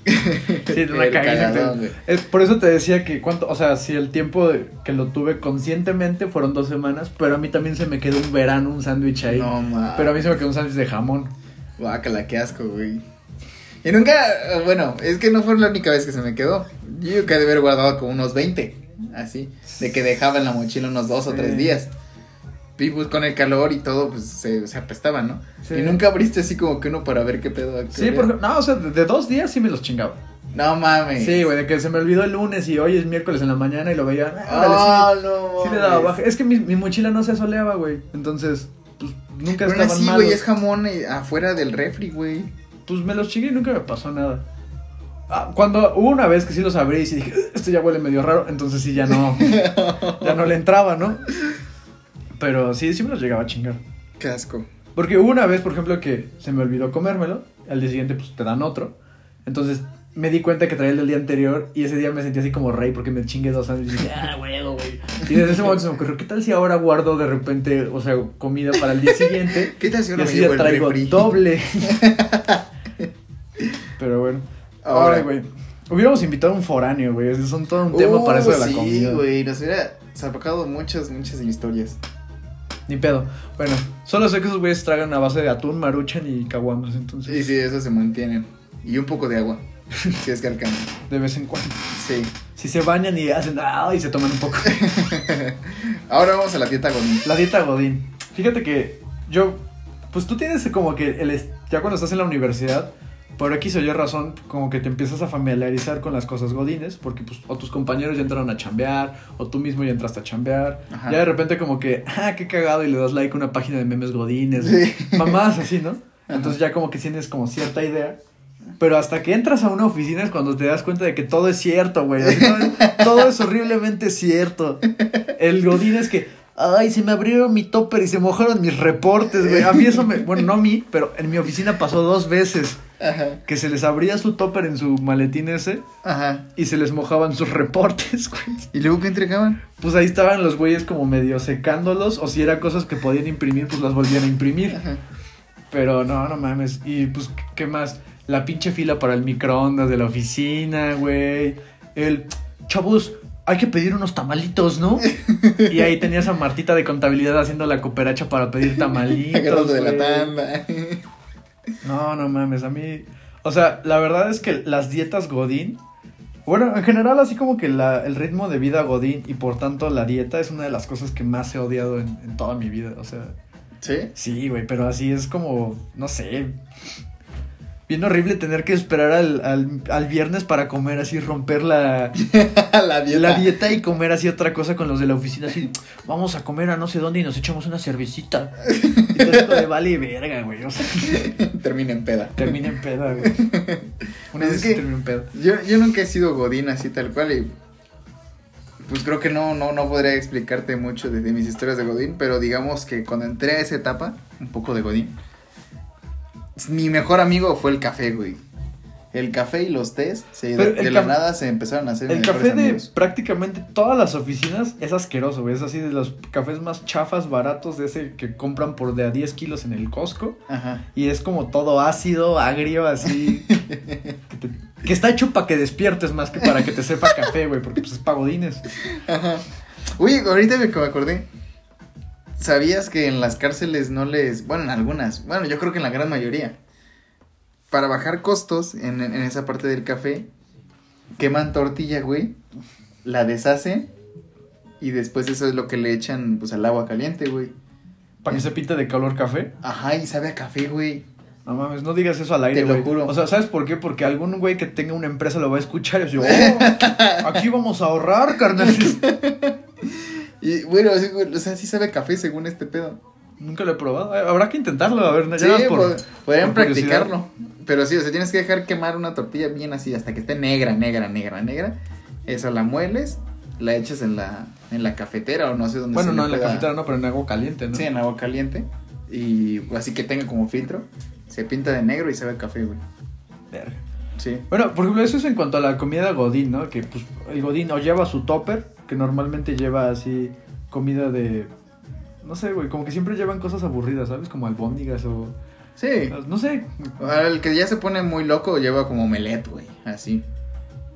Sí, una cagadón. Es por eso te decía que cuánto, o sea, si el tiempo de- que lo tuve conscientemente fueron dos semanas, pero a mí también se me quedó un verano un sándwich ahí. No pero a mí se me quedó un sándwich de jamón. Guácala, qué asco, güey. Y nunca, bueno, es que no fue la única vez que se me quedó. Yo creo que de haber guardado como unos 20, así, de que dejaba en la mochila unos dos o tres días. Y pues con el calor y todo, pues se, se apestaba, ¿no? Sí. Y nunca abriste así como que uno para ver qué pedo. qué Sí, porque, no, o sea, de, de dos días sí me los chingaba. No mames. Sí, güey, de que se me olvidó el lunes y hoy es miércoles en la mañana y lo veía. ah, órale, no. sí, le daba baja. Es que mi, mi mochila no se asoleaba, güey. Entonces, pues nunca Pero estaban así, güey, es jamón eh, afuera del refri, güey. pues me los chingué y nunca me pasó nada. Ah, cuando hubo una vez que sí los abrí y sí dije, "Ugh, esto ya huele medio raro, entonces sí ya no, ya no le entraba, ¿no? Pero sí, sí me los llegaba a chingar. Qué asco. Porque hubo una vez, por ejemplo, que se me olvidó comérmelo, al día siguiente pues te dan otro. Entonces me di cuenta que traía el del día anterior y ese día me sentí así como rey porque me chingué dos años y dije, ah, huevo, güey. Y desde ese momento se me ocurrió, ¿qué tal si ahora guardo de repente, o sea, comida para el día siguiente? ¿Qué tal si ahora me llevo ya traigo refri? doble. Pero bueno. Ahora. Güey. Hubiéramos invitado a un foráneo, güey. Son todo un tema Uh, para eso de la sí, comida. güey, nos hubiera sacado muchas, muchas historias. Ni pedo. Bueno, solo sé que esos güeyes tragan a base de atún, maruchan y caguamas. Entonces, Y sí, eso se mantienen. Y un poco de agua, si es que alcanza. de vez en cuando. Sí. Si se bañan y hacen, ah, y se toman un poco. Ahora vamos a la dieta Godín. La dieta Godín. Fíjate que yo, pues tú tienes como que el, ya cuando estás en la universidad, por X o Y razón, como que te empiezas a familiarizar con las cosas Godines, porque pues o tus compañeros ya entraron a chambear, o tú mismo ya entraste a chambear. Ajá. Ya de repente como que, ah, qué cagado, y le das like a una página de memes Godines. Sí. Mamás así, ¿no? Ajá. Entonces ya como que tienes como cierta idea. Pero hasta que entras a una oficina es cuando te das cuenta de que todo es cierto, güey. Todo, todo es horriblemente cierto. El Godín es que, ay, se me abrieron mi topper y se mojaron mis reportes, güey. A mí eso me, bueno, no a mí, pero en mi oficina pasó dos veces Ajá. que se les abría su topper en su maletín ese Ajá. y se les mojaban sus reportes, güey. ¿Y luego qué entregaban? Pues ahí estaban los güeyes como medio secándolos o si eran cosas que podían imprimir, pues las volvían a imprimir. Ajá. Pero no, no mames. Y pues, ¿qué más? La pinche fila para el microondas de la oficina, güey. El, chavos, hay que pedir unos tamalitos, ¿no? y ahí tenías a Martita de contabilidad haciendo la cooperacha para pedir tamalitos. Agarrando de la tanda. No, no mames, a mí... O sea, la verdad es que las dietas Godín... Bueno, en general así como que la, el ritmo de vida Godín y por tanto la dieta es una de las cosas que más he odiado en, en toda mi vida. O sea, ¿Sí? Sí, güey, pero así es como, no sé. Bien horrible tener que esperar al, al, al viernes para comer así, romper la, la dieta. la dieta y comer así otra cosa con los de la oficina, así, vamos a comer a no sé dónde y nos echamos una cervecita. Y todo esto de vale verga, güey, o sea, Termina en peda. termina en peda, güey. Una vez que- que termina en peda. Yo, yo nunca he sido godín así tal cual y pues creo que no, no, no podría explicarte mucho de, de mis historias de godín, pero digamos que cuando entré a esa etapa, un poco de godín, mi mejor amigo fue el café, güey. El café y los tés, se- de, la nada se empezaron a hacer El café de amigos. prácticamente todas las oficinas es asqueroso, güey. Es así de los cafés más chafas, baratos, de ese que compran por de a 10 kilos en el Costco. Ajá. Y es como todo ácido, agrio, así. que, te- que está hecho para que despiertes más que para que te sepa café, güey, porque pues es pagodines. Ajá. Uy, ahorita me acordé. ¿Sabías que en las cárceles no les... Bueno, en algunas. Bueno, yo creo que en la gran mayoría. Para bajar costos en, en esa parte del café, queman tortilla, güey. La deshacen. Y después eso es lo que le echan pues al agua caliente, güey. Para que se pinte de color café. Ajá, y sabe a café, güey. No mames, no digas eso al aire, Te lo güey. juro. O sea, ¿sabes por qué? Porque algún güey que tenga una empresa lo va a escuchar y decir, oh, aquí vamos a ahorrar, carnal. Y bueno, o sea, sí sabe café según este pedo. Nunca lo he probado. Eh, Habrá que intentarlo, a ver, ya Sí, por- pod- podrían por practicarlo. Pero sí, o sea, tienes que dejar quemar una tortilla bien así hasta que esté negra, negra, negra, negra. Esa la mueles, la echas en la, en la cafetera o no sé dónde Bueno, se no en la cafetera, no, pero en agua caliente, ¿no? Sí, en agua caliente. Y así que tenga como filtro. Se pinta de negro y sabe a café, güey. Verga. Sí. Bueno, por ejemplo, eso es en cuanto a la comida Godín, ¿no? Que pues el Godín o lleva su topper, que normalmente lleva así comida de. No sé, güey, como que siempre llevan cosas aburridas, ¿sabes? Como albóndigas o. Sí. No sé. El que ya se pone muy loco lleva como omelette, güey. Así.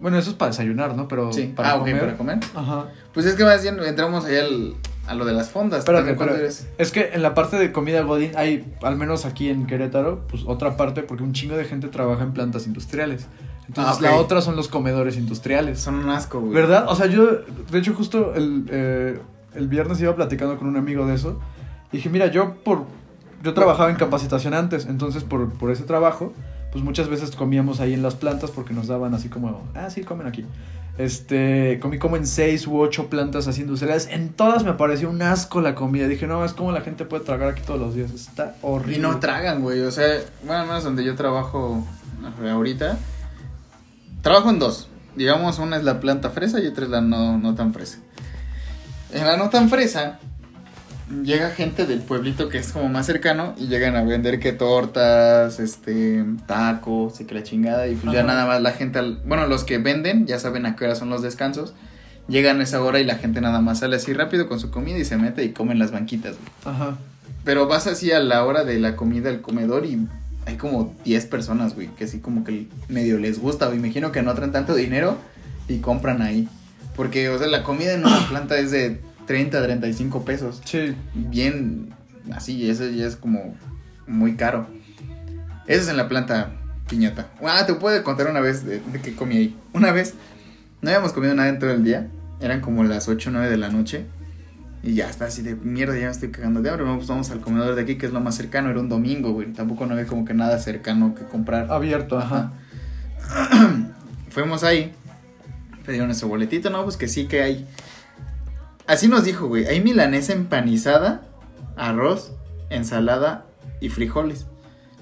Bueno, eso es para desayunar, ¿no? Pero Sí. para ah, comer. para comer. Ajá. Pues es que más bien entramos allá al- a lo de las fondas. Espérate, ¿También cuándo espérate. eres? Es que en la parte de comida Godín hay, al menos aquí en Querétaro, pues otra parte, porque un chingo de gente trabaja en plantas industriales. Entonces Ah, ok. la otra son los comedores industriales. Son un asco, güey. ¿Verdad? O sea, yo, de hecho, justo el, eh, el viernes iba platicando con un amigo de eso. Y dije, mira, yo por. Yo trabajaba en capacitación antes, entonces por, por ese trabajo, pues muchas veces comíamos ahí en las plantas porque nos daban así como, ah, sí, comen aquí. Este, comí como en seis u ocho plantas así industriales. En todas me pareció un asco la comida. Dije, no, es como la gente puede tragar aquí todos los días. Está horrible. Y no tragan, güey. O sea, bueno, al menos donde yo trabajo ahorita. Trabajo en dos. Digamos, una es la planta fresa y otra es la no, no tan fresa. En la no tan fresa, llega gente del pueblito que es como más cercano y llegan a vender que tortas, este, tacos y que la chingada. Y pues ya Ajá. nada más la gente, al- bueno, los que venden ya saben a qué hora son los descansos. Llegan a esa hora y la gente nada más sale así rápido con su comida y se mete y comen las banquitas, güey. Ajá. Pero vas así a la hora de la comida al comedor y hay como 10 personas, güey, que así como que medio les gusta, güey. Imagino que no traen tanto dinero y compran ahí. Porque, o sea, la comida en una planta es de 30 a 35 pesos. Sí. Bien, así, eso ya es como muy caro. Eso es en la planta piñata. Ah, te puedo contar una vez de, de qué comí ahí. Una vez, no habíamos comido nada en todo el día. Eran como las 8 o 9 de la noche. Y ya está así de mierda, ya me estoy cagando de hambre. Vamos, vamos al comedor de aquí, que es lo más cercano. Era un domingo, güey. Tampoco no había como que nada cercano que comprar. Abierto, ajá. Fuimos ahí. Pedieron nuestro boletito, no, pues que sí que hay. Así nos dijo, güey. Hay milanesa empanizada, arroz, ensalada y frijoles.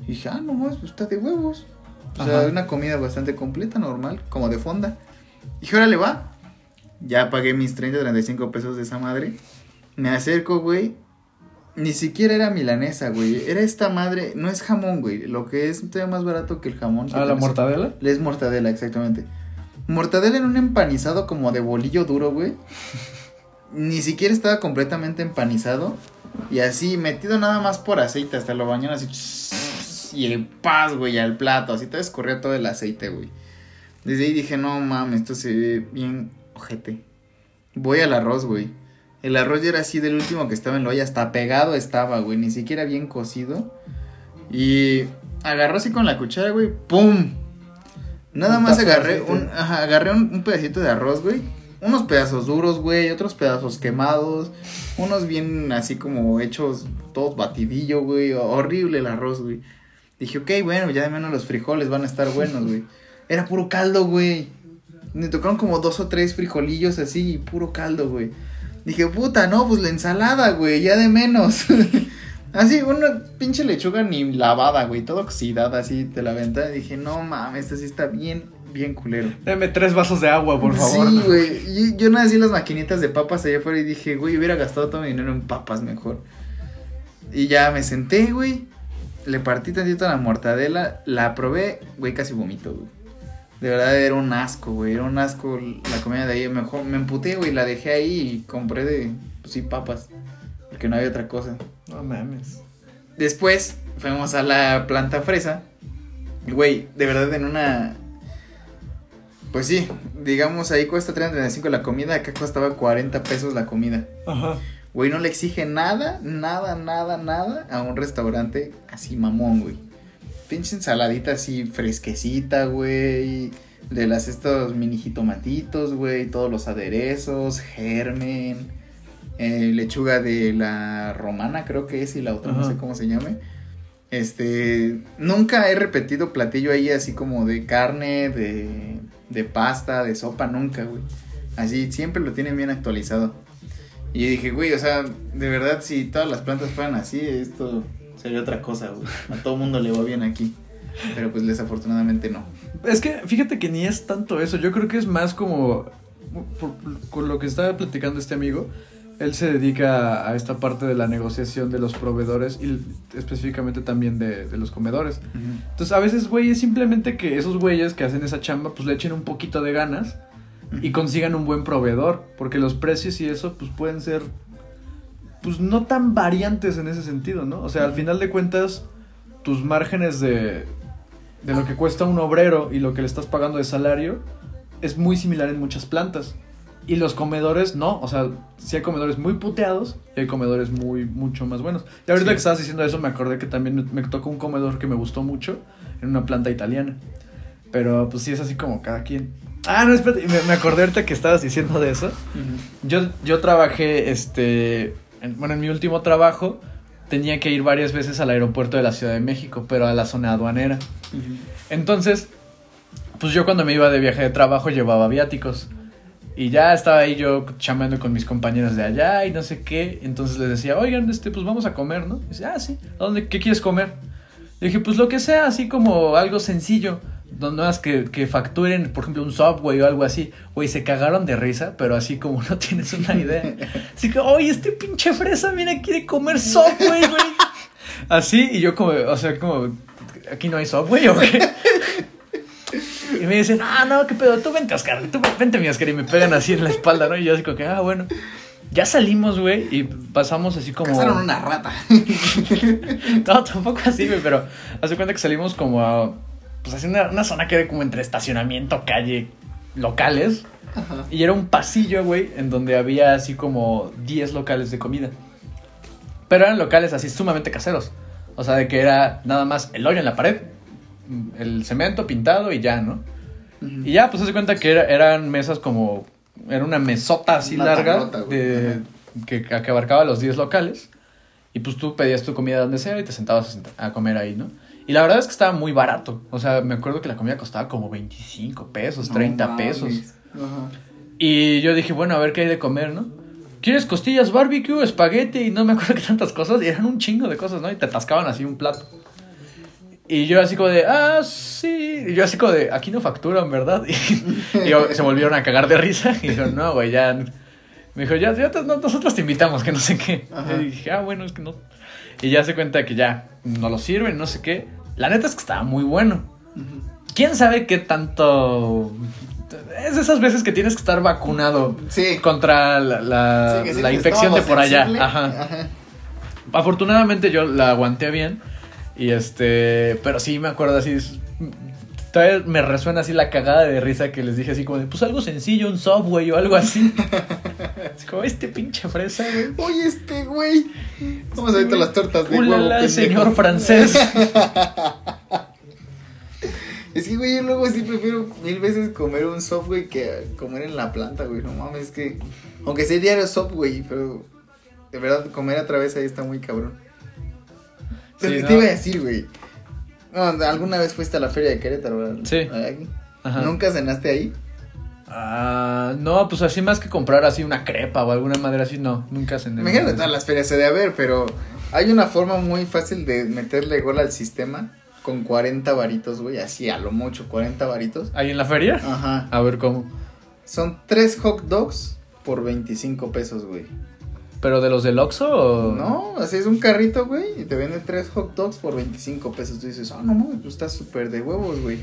Y dije, ah, no más, pues está de huevos. O sea, Ajá. una comida bastante completa, normal, como de fonda. Dije, órale, va. Ya pagué mis 30, 35 pesos de esa madre. Me acerco, güey. Ni siquiera era milanesa, güey. Era esta madre. No es jamón, güey. Lo que es todavía más barato que el jamón. Ah, la mortadela. es mortadela, exactamente. Mortadela en un empanizado como de bolillo duro, güey. Ni siquiera estaba completamente empanizado. Y así, metido nada más por aceite. Hasta lo bañaron así. Y el paz, güey, al plato. Así te escurrió todo el aceite, güey. Desde ahí dije, no mames, esto se ve bien ojete. Voy al arroz, güey. El arroz ya era así del último que estaba en la olla. Hasta pegado estaba, güey. Ni siquiera bien cocido. Y agarró así con la cuchara, güey. ¡Pum! Nada Un más agarré un, ajá, agarré un, un pedacito de arroz, güey. Unos pedazos duros, güey. Otros pedazos quemados. Unos bien así como hechos, todos batidillo, güey. Horrible el arroz, güey. Dije, ok, bueno, ya de menos los frijoles van a estar buenos, güey. Era puro caldo, güey. Me tocaron como dos o tres frijolillos así y puro caldo, güey. Dije, puta, no, pues la ensalada, güey, ya de menos. así, una pinche lechuga ni lavada, güey, toda oxidada, así te la venta. Dije, no mames, esta sí está bien, bien culero. Deme tres vasos de agua, por favor. Sí, güey. Yo nací las maquinitas de papas allá afuera y dije, güey, hubiera gastado todo mi dinero en papas mejor. Y ya me senté, güey. Le partí tantito a la mortadela, la probé, güey, casi vomito, güey. De verdad era un asco, güey, era un asco la comida de ahí. Mejor me emputé, güey, la dejé ahí y compré de, pues sí, papas. Porque no había otra cosa. No mames. Después fuimos a la planta fresa. Güey, de verdad en una... Pues sí, digamos ahí cuesta 35 la comida, acá costaba 40 pesos la comida. Ajá. Güey, no le exige nada, nada, nada, nada a un restaurante así mamón, güey. Pinche ensaladita así fresquecita, güey. De las estos mini jitomatitos, güey. Todos los aderezos, germen. eh, lechuga de la romana, creo que es, y la otra, no sé cómo se llame. Este, nunca he repetido platillo ahí así como de carne, de, de pasta, de sopa, nunca, güey. Así, siempre lo tienen bien actualizado. Y dije, güey, o sea, de verdad, si todas las plantas fueran así, esto sería otra cosa, güey. A todo mundo le va bien aquí. Pero pues desafortunadamente no. Es que fíjate que ni es tanto eso. Yo creo que es más como. con lo que estaba platicando este amigo. Él se dedica a esta parte de la negociación de los proveedores y específicamente también de, de los comedores. Entonces, a veces, güey, es simplemente que esos güeyes que hacen esa chamba, pues le echen un poquito de ganas y consigan un buen proveedor. Porque los precios y eso, pues pueden ser, pues no tan variantes en ese sentido, ¿no? O sea, al final de cuentas, tus márgenes de, de lo que cuesta un obrero y lo que le estás pagando de salario es muy similar en muchas plantas. Y los comedores no, o sea, sí hay comedores muy puteados y hay comedores muy, mucho más buenos. Y ahorita Sí. que estabas diciendo eso, me acordé que también me, me tocó un comedor que me gustó mucho en una planta italiana. Pero pues sí es así como cada quien. Ah, no, espérate, me, me acordé ahorita que estabas diciendo de eso. Yo, yo trabajé, este, en- bueno, en mi último trabajo tenía que ir varias veces al aeropuerto de la Ciudad de México, pero a la zona aduanera. Entonces, pues yo cuando me iba de viaje de trabajo llevaba viáticos. Y ya estaba ahí yo chamando con mis compañeros de allá y no sé qué. Entonces les decía, oigan, este, pues vamos a comer, ¿no? Y dice, ah, sí. ¿A dónde? ¿Qué quieres comer? Le dije, pues lo que sea, así como algo sencillo. Es que, que facturen, por ejemplo, un Subway o algo así. Güey, se cagaron de risa, pero así como no tienes una idea. Así que, oye, este pinche fresa viene aquí de comer Subway, güey. Así, y yo como, o sea, como, ¿aquí no hay Subway o qué? Y me dicen, ah, no, qué pedo, tú vente, Oscar, tú vente, mi Oscar, y me pegan así en la espalda, ¿no? Y yo así como que, ah, bueno. Ya salimos, güey, y pasamos así como... Cazaron una rata. no, tampoco así, güey, pero hace cuenta que salimos como a... Pues así una, una zona que era como entre estacionamiento, calle, locales. Ajá. Y era un pasillo, güey, en donde había así como 10 locales de comida. Pero eran locales así sumamente caseros. O sea, de que era nada más el hoyo en la pared, el cemento pintado y ya, ¿no? Y ya, pues se cuenta que era- eran mesas como. Era una mesota así Una larga de, que, que abarcaba los 10 locales. Y pues tú pedías tu comida donde sea y te sentabas a, senta- a comer ahí, ¿no? Y la verdad es que estaba muy barato. O sea, me acuerdo que la comida costaba como 25 pesos, 30 No pesos. Ajá. Y yo dije, bueno, a ver qué hay de comer, ¿no? ¿Quieres costillas barbecue, espagueti y no me acuerdo qué tantas cosas? Y eran un chingo de cosas, ¿no? Y te atascaban así un plato. Y yo así como de, ah, sí. Y yo así como de, aquí no facturan, ¿verdad? Y, y yo- se volvieron a cagar de risa. Y dijo, no, güey, ya. Me dijo, ya, ya te- no, nosotros te invitamos, que no sé qué. Ajá. Y dije, ah, bueno, es que no. Y ya se cuenta que ya no lo sirven, no sé qué. La neta es que estaba muy bueno. ¿Quién sabe qué tanto... Es de esas veces que tienes que estar vacunado Sí. contra la, la- Sí, que sí, la el infección de por allá. Ajá. Afortunadamente yo la aguanté bien. Y este... Pero sí me acuerdo así... Todavía me resuena así la cagada de risa que les dije así como de... Pues algo sencillo, un Subway o algo así. Es como este pinche fresa, güey. Oye, este güey. Vamos a ahorita las tortas de huevo. Pendejo. señor francés. Es que, güey, yo luego sí prefiero mil veces comer un Subway que comer en la planta, güey. No mames, es que. Aunque sea diario Subway, pero. De verdad, comer otra vez ahí está muy cabrón. Pero Sí, ¿qué no. te iba a decir, güey? No, ¿Alguna vez fuiste a la feria de Querétaro, verdad? Sí. Aquí. Ajá. ¿Nunca cenaste ahí? Ah, no, pues así más que comprar así una crepa o alguna madre así, no, nunca se Imagínate, todas las ferias se de haber, pero hay una forma muy fácil de meterle gol al sistema con 40 varitos, güey, así a lo mucho, 40 varitos. ¿Ahí en la feria? Ajá. A ver cómo. Son tres hot dogs por 25 pesos, güey. ¿Pero de los del Oxxo o...? No, así es un carrito, güey, y te venden tres hot dogs por 25 pesos. Tú dices, ah, no mames, pues está súper de huevos, güey.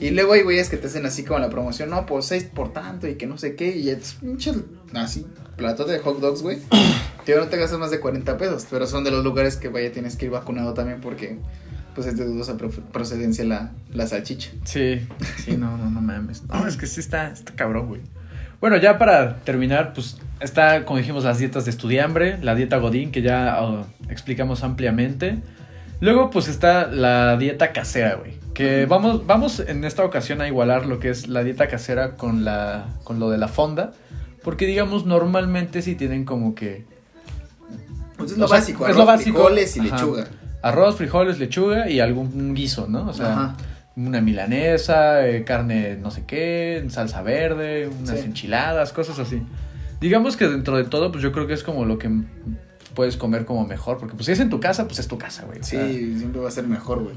Y luego hay güeyes que te hacen así como la promoción, no, pues 6 por tanto y que no sé qué, y es pinche así, platote de hot dogs, güey. Tío, no te gastas más de 40 pesos, pero son de los lugares que vaya tienes que ir vacunado también porque pues es de dudosa pro- procedencia la, la salchicha. Sí, sí, no, no, no mames. No, es que sí está, está cabrón, güey. Bueno, ya para terminar, pues está, como dijimos, las dietas de estudiambre, la dieta Godín, que ya oh, explicamos ampliamente. Luego, pues está la dieta casera, güey. Que vamos, vamos en esta ocasión a igualar lo que es la dieta casera con, la, con lo de la fonda. Porque, digamos, normalmente sí tienen como que Pues es O lo sea, básico, es arroz, lo básico. frijoles y Ajá. lechuga. arroz, frijoles, lechuga y algún guiso, ¿no? O sea, Ajá. una milanesa, eh, carne no sé qué, salsa verde, unas Sí. enchiladas, cosas así. Digamos que dentro de todo, pues yo creo que es como lo que puedes comer como mejor, porque pues si es en tu casa, pues es tu casa, güey. o Sí, sea, siempre va a ser mejor, güey.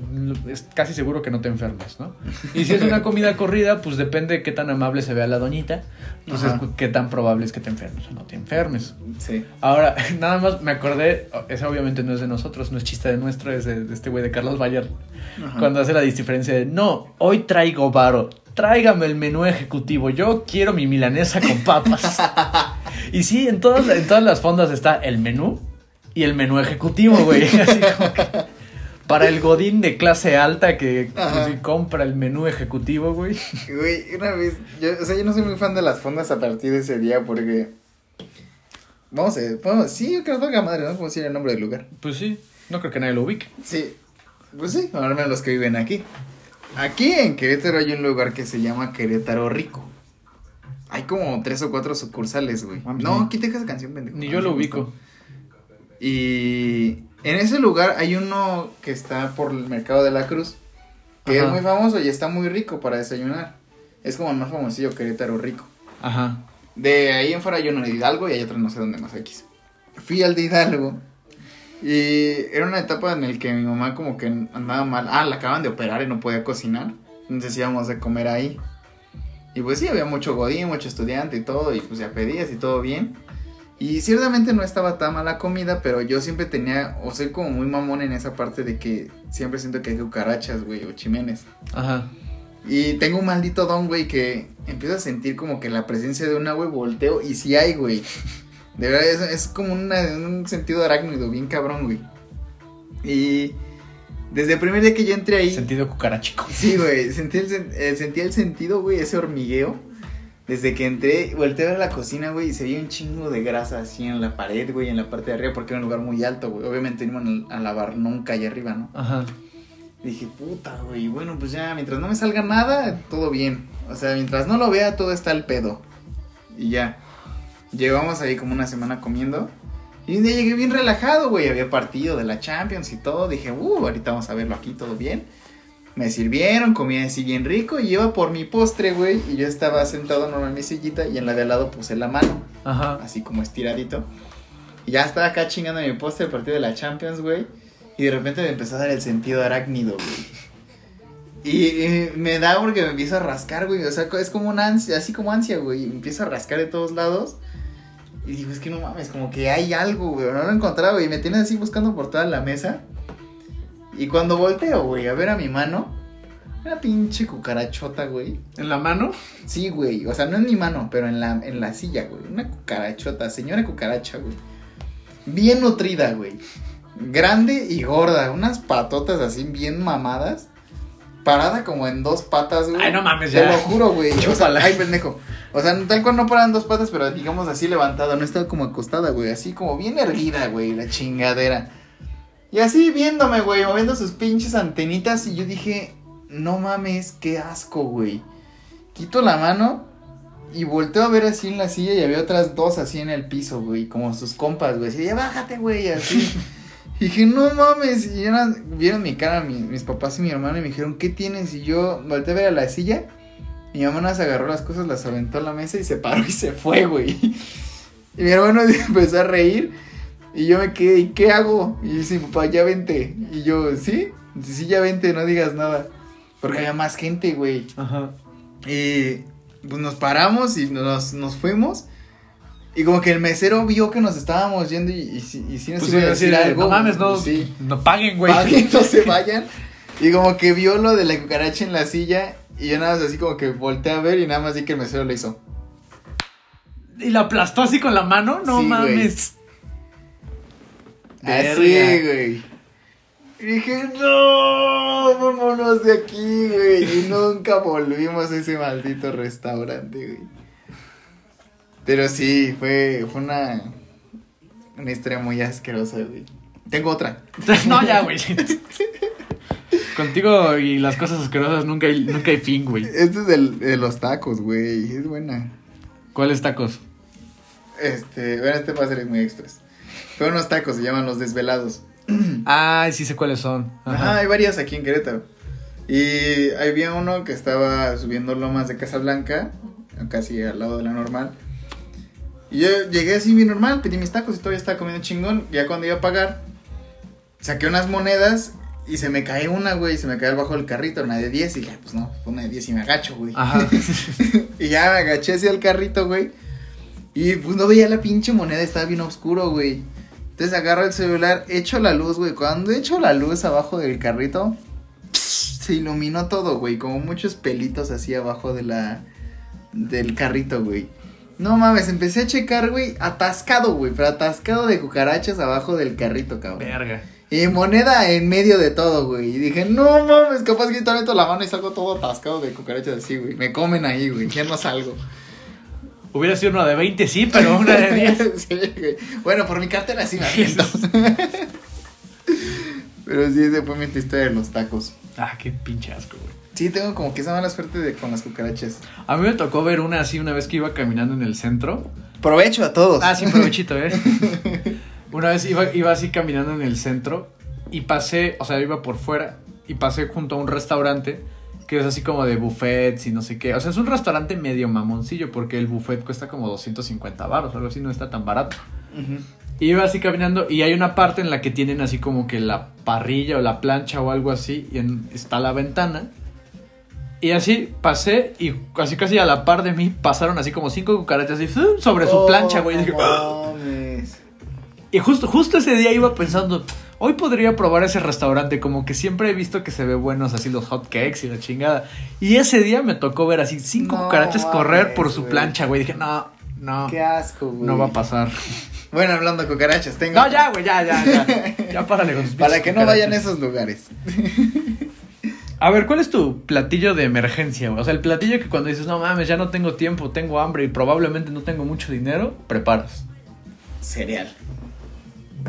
es casi seguro que no te enfermes, ¿no? Y si es una comida corrida, pues depende de qué tan amable se vea la doñita, pues es qué tan probable es que te enfermes o no te enfermes. Sí. Ahora, nada más me acordé, ese obviamente no es de nosotros, no es chiste de nuestro, es de, de este güey de Carlos Bayer, Ajá. cuando hace la diferencia de, no, hoy traigo varo, tráigame el menú ejecutivo, yo quiero mi milanesa con papas. y sí, en todas, en todas las fondas está el menú y el menú ejecutivo, güey. Así como que para el godín de clase alta que pues, compra el menú ejecutivo, güey. Güey, una vez, yo, o sea, yo no soy muy fan de las fondas a partir de ese día porque... Vamos a ver, vamos, sí, que nos valga madre, ¿no? Podemos decir el nombre del lugar. Pues sí, no creo que nadie lo ubique. Sí, pues sí, al menos los que viven aquí. Aquí en Querétaro hay un lugar que se llama Querétaro Rico. Hay como tres o cuatro sucursales, güey. No, ni- quita esa canción, pendejo. Ni yo lo ubico. Y en ese lugar hay uno que está por el Mercado de la Cruz, que Ajá. es muy famoso y está muy rico para desayunar. Es como el más famosillo Querétaro Rico. Ajá. De ahí en fuera hay uno de Hidalgo y hay otro no sé dónde más X. Fui al de Hidalgo. Y era una etapa en la que mi mamá como que andaba mal. Ah, la acaban de operar y no podía cocinar. Entonces íbamos a comer ahí. Y pues sí, había mucho godín, mucho estudiante y todo. Y pues ya pedías y todo bien. Y ciertamente no estaba tan mala comida, pero yo siempre tenía, o soy como muy mamón en esa parte de que siempre siento que hay cucarachas, güey, o chimenes. Ajá. Y tengo un maldito don, güey, que empiezo a sentir como que la presencia de una, güey, volteo y sí hay, güey. De verdad, es, es como una- un sentido arácnido, bien cabrón, güey. Y desde el primer día que yo entré ahí... Sentido cucarachico. Sí, güey, sentí el, eh, sentí el sentido, güey, ese hormigueo. Desde que entré, volteé a ver la cocina, güey, y se veía un chingo de grasa así en la pared, güey, en la parte de arriba, porque era un lugar muy alto, güey. Obviamente no iban a lavar nunca allá arriba, ¿no? Ajá. Dije, puta, güey, bueno, pues ya, mientras no me salga nada, todo bien. O sea, mientras no lo vea, todo está al pedo. Y ya. Llevamos ahí como una semana comiendo. Y un día llegué bien relajado, güey. Había partido de la Champions y todo. Dije, uh, ahorita vamos a verlo aquí, todo bien. Me sirvieron, comí así bien rico. Y iba por mi postre, güey. Y yo estaba sentado normal en mi sillita. Y en la de al lado puse la mano Ajá. así como estiradito. Y ya estaba acá chingando mi postre el partido de la Champions, güey. Y de repente me empezó a dar el sentido arácnido, güey. Y, y me da porque me empiezo a rascar, güey. O sea, es como una ansia, así como ansia, güey. Y me empiezo a rascar de todos lados. Y digo, es que no mames, como que hay algo, güey. No lo he encontrado, güey. Y me tienes así buscando por toda la mesa. Y cuando volteo, güey, a ver a mi mano, una pinche cucarachota, güey. ¿En la mano? Sí, güey. O sea, no en mi mano, pero en la, en la silla, güey. Una cucarachota, señora cucaracha, güey. Bien nutrida, güey. Grande y gorda. Unas patotas así bien mamadas. Parada como en dos patas, güey. Ay, no mames, Te ya. lo juro, güey. O sea, Chúpala. ay, pendejo. O sea, tal cual no paran dos patas, pero digamos así levantada. No estaba como acostada, güey. Así como bien erguida, güey. La chingadera. Y así viéndome, güey. Moviendo sus pinches antenitas. Y yo dije, no mames, qué asco, güey. Quito la mano y volteo a ver así en la silla y había otras dos así en el piso, güey, como sus compas, güey. Así, ya bájate, güey, así. y dije, no mames. Y eran- vieron mi cara, mi- mis papás y mi hermano, y me dijeron, ¿qué tienes? Y yo volteé a ver a la silla. Mi mamá nos agarró las cosas, las aventó a la mesa y se paró y se fue, güey. Y mi hermano empezó a reír. Y yo me quedé, ¿y qué hago? Y dice, papá, ya vente. Y yo, ¿sí? Dice, sí, ya vente, no digas nada. Porque había más gente, güey. Ajá. Y pues nos paramos y nos, nos fuimos. Y como que el mesero vio que nos estábamos yendo y, y, sí- y sí nos Pues iba a decir decir, algo. no mames, no, Sí. no paguen, güey. Paguen, no se vayan. Y como que vio lo de la cucaracha en la silla. Y yo nada más así como que volteé a ver y nada más vi que el mesero lo hizo. Y la aplastó así con la mano, no Sí, güey. mames. Así, güey. Y dije, no, vámonos de aquí, güey. Y nunca volvimos a ese maldito restaurante, güey. Pero sí, fue, fue una, una historia muy asquerosa, güey. Tengo otra. no, ya, güey. Contigo y las cosas asquerosas nunca hay, nunca hay fin, güey. Este es del- de los tacos, güey. Es buena. ¿Cuáles tacos? Este, bueno, este va a ser muy express. Pero unos tacos se llaman los desvelados. Ay, sí sé cuáles son. Ajá, Ajá. hay varias aquí en Querétaro. Y había uno que estaba subiendo lomas de Casablanca, casi al lado de la normal. Y yo llegué así bien normal, pedí mis tacos y todavía estaba comiendo chingón. Ya cuando iba a pagar, saqué unas monedas y se me cae una, güey, se me cae abajo del carrito, una de 10. Y dije, "Ah, pues no, una de 10 y me agacho, güey. Ajá. Y ya me agaché hacia el carrito, güey. Y pues no veía la pinche moneda, estaba bien oscuro, güey. Entonces agarro el celular, echo la luz, güey. Cuando echo la luz abajo del carrito, se iluminó todo, güey. Como muchos pelitos así abajo de la. del carrito, güey. No mames, empecé a checar, güey, atascado, güey. Pero atascado de cucarachas abajo del carrito, cabrón. Verga. Y moneda en medio de todo, güey. Y dije, no mames, capaz que meto la mano y salgo todo atascado de cucarachas así, güey. Me comen ahí, güey. Ya no salgo. Hubiera sido una de 20, sí, pero una de 10. Sí, güey. Bueno, por mi cartera sí me aviento. Pero sí, esa fue mi historia de los tacos. Ah, qué pinche asco, güey. Sí, tengo como que esa mala suerte de, con las cucarachas. A mí me tocó ver una así una vez que iba caminando en el centro. Provecho a todos. Ah, sí, provechito, ¿eh? Una vez iba, iba así caminando en el centro y pasé, o sea, iba por fuera y pasé junto a un restaurante que es así como de buffets y no sé qué. O sea, es un restaurante medio mamoncillo porque el buffet cuesta como 250 baros, algo así, no está tan barato. Y iba así caminando y hay una parte en la que tienen así como que la parrilla o la plancha o algo así y en- está la ventana. Y así pasé y casi casi a la par de mí pasaron así como cinco cucarachas ¡fum! sobre su Oh, plancha, güey. Y Y justo, justo ese día iba pensando, hoy podría probar ese restaurante, como que siempre he visto que se ve buenos así los hot cakes y la chingada. Y ese día me tocó ver así cinco No cucarachas correr por su plancha, güey. Dije, no, no, Qué asco, güey. no va a pasar. Bueno, hablando de cucarachas, tengo. No, ya, güey, ya, ya, ya. Ya párale con sus Para que no vayan a esos lugares. A ver, ¿cuál es tu platillo de emergencia, güey? O sea, el platillo que cuando dices, no mames, ya no tengo tiempo, tengo hambre y probablemente no tengo mucho dinero, preparas. Cereal.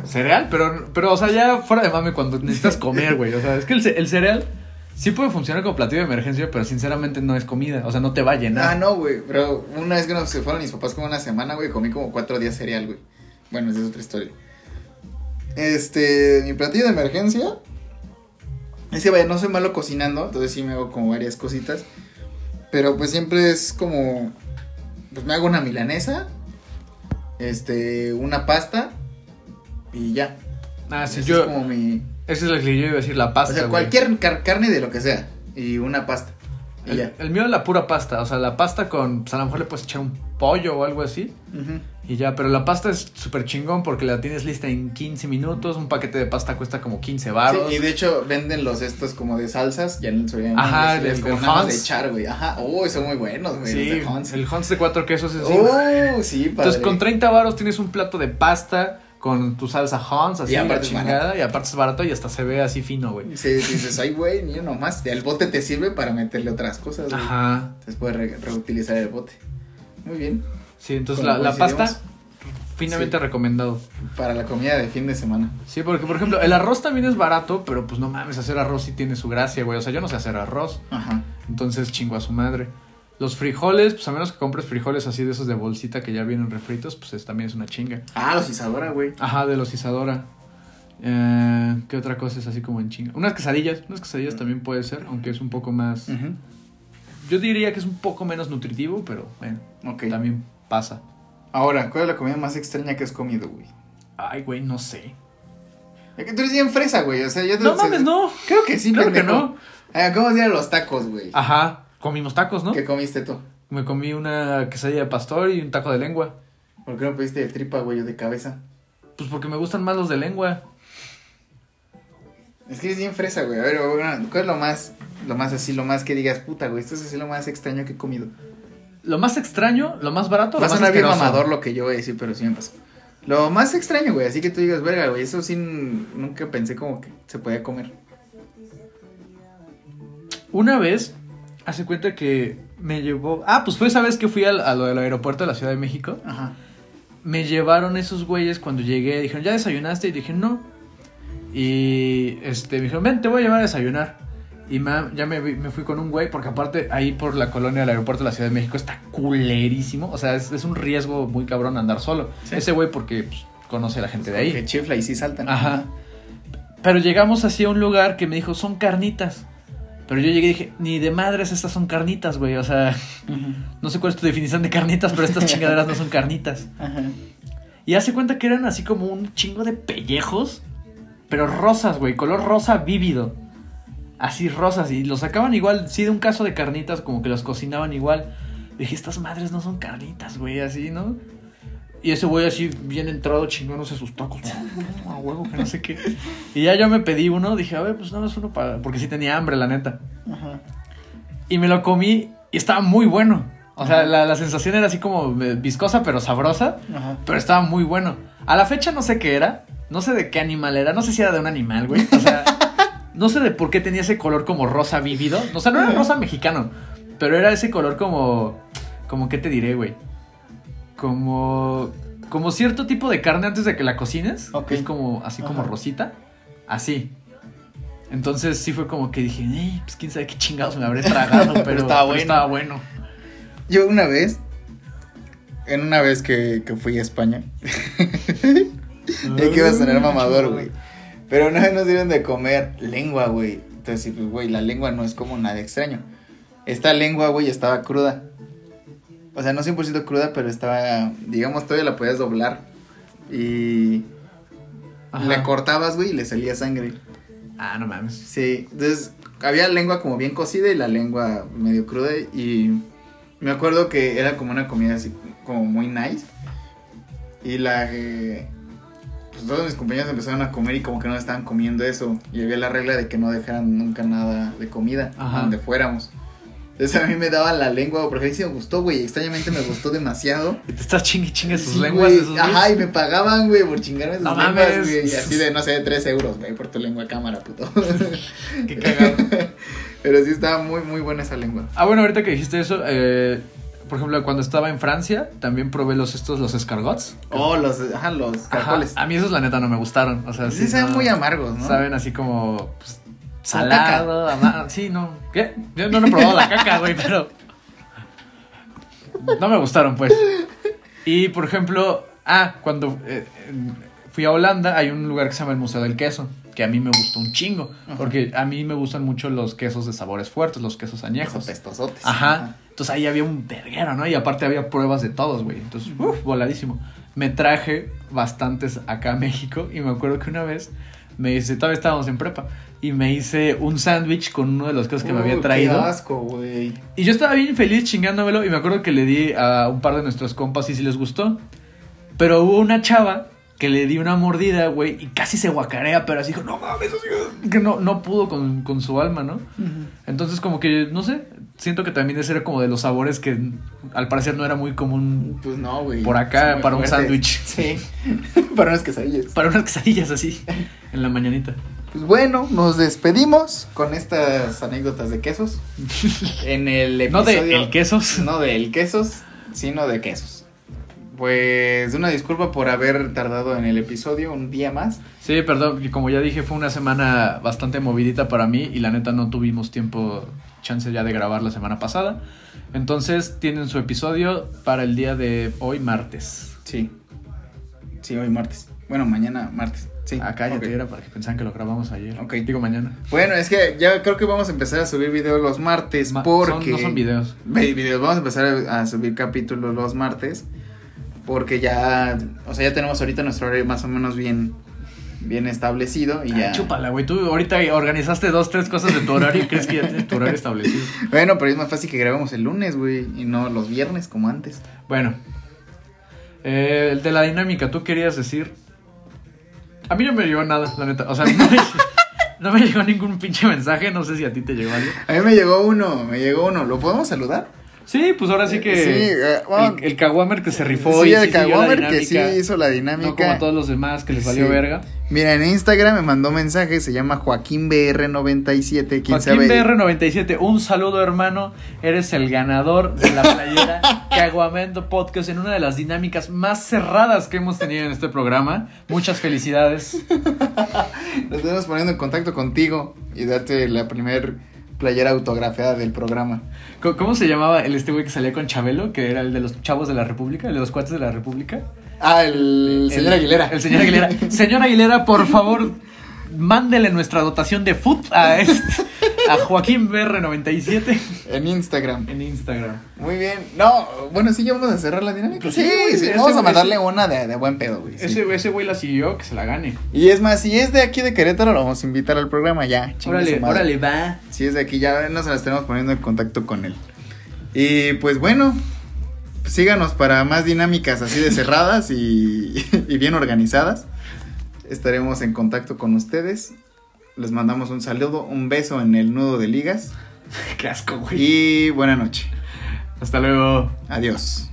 ¿Cereal? Pero, pero, o sea, ya fuera de mame cuando necesitas comer, güey. O sea, es que el, ce- el cereal sí puede funcionar como platillo de emergencia, pero sinceramente no es comida. O sea, no te va a llenar. Ah, no, güey. Pero una vez que nos fueron mis papás como una semana, güey, comí como cuatro días cereal, güey. Bueno, esa es otra historia. Este, mi platillo de emergencia. Es que, vaya, no soy malo cocinando, entonces sí me hago como varias cositas. Pero pues siempre es como. Pues me hago una milanesa. Este, una pasta. Y ya. Ah, sí, Ese yo. es como mi. Ese es lo que yo iba a decir, la pasta. o sea, cualquier car- carne de lo que sea. Y una pasta. Y El, ya. el mío es la pura pasta. O sea, la pasta con. Pues a lo mejor le puedes echar un pollo o algo así. Ujú. Y ya, pero la pasta es súper chingón porque la tienes lista en 15 minutos. Un paquete de pasta cuesta como 15 baros. Sí, y de hecho venden los estos como de salsas, ya en el Soriana. Ajá, es del- como del nada más de Hans. echar, güey. Ajá, uy, son muy buenos, güey. Sí, los de Hans. el Hans de cuatro quesos es así. Oh, sí, padre. Entonces con 30 varos tienes un plato de pasta con tu salsa Hans, así Y aparte chingada, y aparte es barato y hasta se ve así fino, güey. Sí, dices, ay, güey, ni uno más. El bote te sirve para meterle otras cosas, güey. Ajá. Entonces puedes re- reutilizar el bote. Muy bien. Sí, entonces la, pasta finamente recomendado. Para la comida de fin de semana. Sí, porque por ejemplo, el arroz también es barato, pero pues no mames, hacer arroz sí tiene su gracia, güey. O sea, yo no sé hacer arroz, Ajá. entonces chingo a su madre. Los frijoles, pues a menos que compres frijoles así de esos de bolsita que ya vienen refritos, pues es- también es una chinga. Ah, los Isadora, güey. Ajá, de los Isadora. Eh, ¿Qué otra cosa es así como en chinga? Unas quesadillas, unas quesadillas también puede ser, aunque es un poco más... Ujú. Yo diría que es un poco menos nutritivo, pero bueno, Ok. también pasa. Ahora, ¿cuál es la comida más extraña que has comido, güey? Ay, güey, no sé. Es que tú eres bien fresa, güey. O sea, yo te No mames, no. Creo que sí, Claro que no. Ah, ¿Cómo se los tacos, güey? Ajá, comimos tacos, ¿no? ¿Qué comiste tú? Me comí una quesadilla de pastor y un taco de lengua. ¿Por qué no pediste de tripa, güey, o de cabeza? Pues porque me gustan más los de lengua. Es que eres bien fresa, güey. A ver, ¿cuál es lo más, lo más así, lo más que digas, puta, güey? Esto es así lo más extraño que he comido. Lo más extraño, lo más barato, Va a sonar bien mamador lo que yo voy a decir, pero sí me pasó. Lo más extraño, güey, así que tú digas, verga, güey, eso sí nunca pensé como que se podía comer. Una vez, hace cuenta que me llevó... Ah, pues fue esa vez que fui al- a, lo del aeropuerto de la Ciudad de México. Ajá. Me llevaron esos güeyes cuando llegué. Dijeron, ¿ya desayunaste? Y dije, no. Y este, me dijeron, ven, te voy a llevar a desayunar. Y ma- ya me, me fui con un güey, porque aparte ahí por la colonia del aeropuerto de la Ciudad de México está culerísimo. O sea, es, es un riesgo muy cabrón andar solo. Sí. Ese güey porque pues, conoce a la gente de ahí. Que chifla y sí saltan. Ajá. Pero llegamos así a un lugar que me dijo, son carnitas. Pero yo llegué y dije, ni de madres estas son carnitas, güey. O sea, no sé cuál es tu definición de carnitas, pero estas chingaderas no son carnitas. Ajá. Y hace cuenta que eran así como un chingo de pellejos, pero rosas, güey, color rosa vívido. Así rosas, y los sacaban igual, sí, de un caso de carnitas, como que los cocinaban igual. Dije, estas madres no son carnitas, güey, así, ¿no? Y ese güey así bien entrado chingándose sus tacos. A huevo, que no sé qué. Y ya yo me pedí uno, dije, a ver, pues nada más uno para. Porque sí tenía hambre, la neta. Ajá. Y me lo comí y estaba muy bueno. O sea, la, la sensación era así como eh, viscosa, pero sabrosa. Ajá. Pero estaba muy bueno. A la fecha no sé qué era. No sé de qué animal era. No sé si era de un animal, güey. O sea, no sé de por qué tenía ese color como rosa vívido. O sea, no era rosa mexicano. Pero era ese color como. Como, ¿qué te diré, güey? Como. Como cierto tipo de carne antes de que la cocines. Es como. Así como Ajá. rosita. Así. Entonces sí fue como que dije, "Eh, pues quién sabe qué chingados me habré tragado. Pero, estaba pero bueno. estaba bueno. Yo una vez, en una vez que, que fui a España, y que iba a sonar mamador, güey. Pero una vez nos dieron de comer lengua, güey. Entonces, pues, güey, la lengua no es como nada extraño. Esta lengua, güey, estaba cruda. O sea, no 100% cruda, pero estaba, digamos, todavía la podías doblar. Y Ajá. le cortabas, güey, y le salía sangre. Ah, no mames. Sí, entonces había lengua como bien cocida y la lengua medio cruda. Y me acuerdo que era como una comida así, como muy nice. Y la. eh, pues todos mis compañeros empezaron a comer y como que no estaban comiendo eso. Y había la regla de que no dejaran nunca nada de comida Ajá. donde fuéramos. Entonces a mí me daba la lengua, porque a mí sí me gustó, güey. Extrañamente me gustó demasiado. Y te estás chingue chingue sus Sí, lenguas. güey. esos Ajá, y me pagaban, güey, por chingarme sus No lenguas, mames. güey. Y así de, no sé, 3 euros, güey, por tu lengua de cámara, puto. Qué cagado. Pero sí estaba muy, muy buena esa lengua. Ah, bueno, ahorita que dijiste eso, eh, por ejemplo, cuando estaba en Francia, también probé los estos, los escargots. Oh, los, ajá, los Ajá, caracoles. A mí esos la neta no me gustaron. O sea, sí, sí, saben no- muy amargos, ¿no? Saben así como pues, Como salado, ama- Sí, no. ¿Qué? Yo no, no he probado la caca, güey, pero. No me gustaron, pues. Y por ejemplo, ah, cuando eh, fui a Holanda, hay un lugar que se llama el Museo del Queso, que a mí me gustó un chingo. Ajá. Porque a mí me gustan mucho los quesos de sabores fuertes, los quesos Los añejos. apestosotes. Ajá. Entonces ahí había un verguero, ¿no? Y aparte había pruebas de todos, güey. Entonces, uff, voladísimo. Me traje bastantes acá a México y me acuerdo que una vez me hice, todavía estábamos en prepa, y me hice un sándwich con uno de los quesos que me había traído. Qué asco, güey. Y yo estaba bien feliz chingándomelo y me acuerdo que le di a un par de nuestros compas y sí les gustó. Pero hubo una chava que le di una mordida, güey, y casi se guacarea, pero así dijo, no mames, que no, no pudo con, con su alma, ¿no? Entonces como que, no sé, siento que también ese era como de los sabores que al parecer no era muy común Pues no, güey. Por acá, para un sándwich. Sí. para unas quesadillas. para unas quesadillas así en la mañanita. Pues bueno, nos despedimos con estas anécdotas de quesos. En el No episodio. de el quesos. No del quesos, sino de quesos. Pues una disculpa por haber tardado en el episodio un día más. Sí, perdón, como ya dije, fue una semana bastante movidita para mí y la neta no tuvimos tiempo, chance ya de grabar la semana pasada. Entonces tienen su episodio para el día de hoy, martes. Sí. Sí, hoy martes. Bueno, mañana martes. Sí. Ah, cállate, ok. era para que pensaran que lo grabamos ayer. Ok. Digo mañana. Bueno, es que ya creo que vamos a empezar a subir videos los martes Ma- porque... son- no son videos. Videos. Vamos a empezar a, a subir capítulos los martes porque ya, o sea, ya tenemos ahorita nuestro horario más o menos bien, bien establecido y ya. Ah, chúpala, güey. Tú ahorita organizaste dos, tres cosas de tu horario y crees que ya tienes tu horario establecido. Bueno, pero es más fácil que grabemos el lunes, güey, y no los viernes como antes. Bueno, eh, el de la dinámica, tú querías decir. A mí no me llegó nada, la neta. O sea, no me, no me llegó ningún pinche mensaje. No sé si a ti te llegó algo. A mí me llegó uno, me llegó uno. ¿Lo podemos saludar? Sí, pues ahora sí que. Sí, eh, bueno, el, el Caguamer que se rifó sí, y el sí Caguamer que sí hizo la No dinámica. como a todos los demás que les valió Sí. verga. Mira, en Instagram me mandó mensaje, se llama JoaquínBR97, quién Joaquín sabe. BR97, un saludo hermano. Eres el ganador de la playera Caguamento Podcast en una de las dinámicas más cerradas que hemos tenido en este programa. Muchas felicidades. Nos estamos poniendo en contacto contigo y darte la primer playera autografiada del programa. ¿Cómo cómo se llamaba el este güey que salía con Chabelo? Que era el de los chavos de la República, el de los cuates de la República. Ah, el, señor Aguilera. El señor Aguilera. Señor Aguilera, por favor, mándele nuestra dotación de food a, este, a Joaquín BR97 En Instagram. en Instagram. Muy bien. No, bueno, sí, ya vamos a cerrar la dinámica. Pues sí, sí, sí, ese vamos a mandarle ese- una de, de buen pedo, güey. sí. Ese, ese güey la siguió, que se la gane. Y es más, si es de aquí de Querétaro, lo vamos a invitar al programa ya. Órale, órale, va. Si es de aquí, ya nos las tenemos poniendo en contacto con él. Y pues bueno, síganos para más dinámicas así de cerradas y, y bien organizadas. Estaremos en contacto con ustedes. Les mandamos un saludo, un beso en el nudo de ligas. Qué asco, güey. Y buena noche. Hasta luego. Adiós.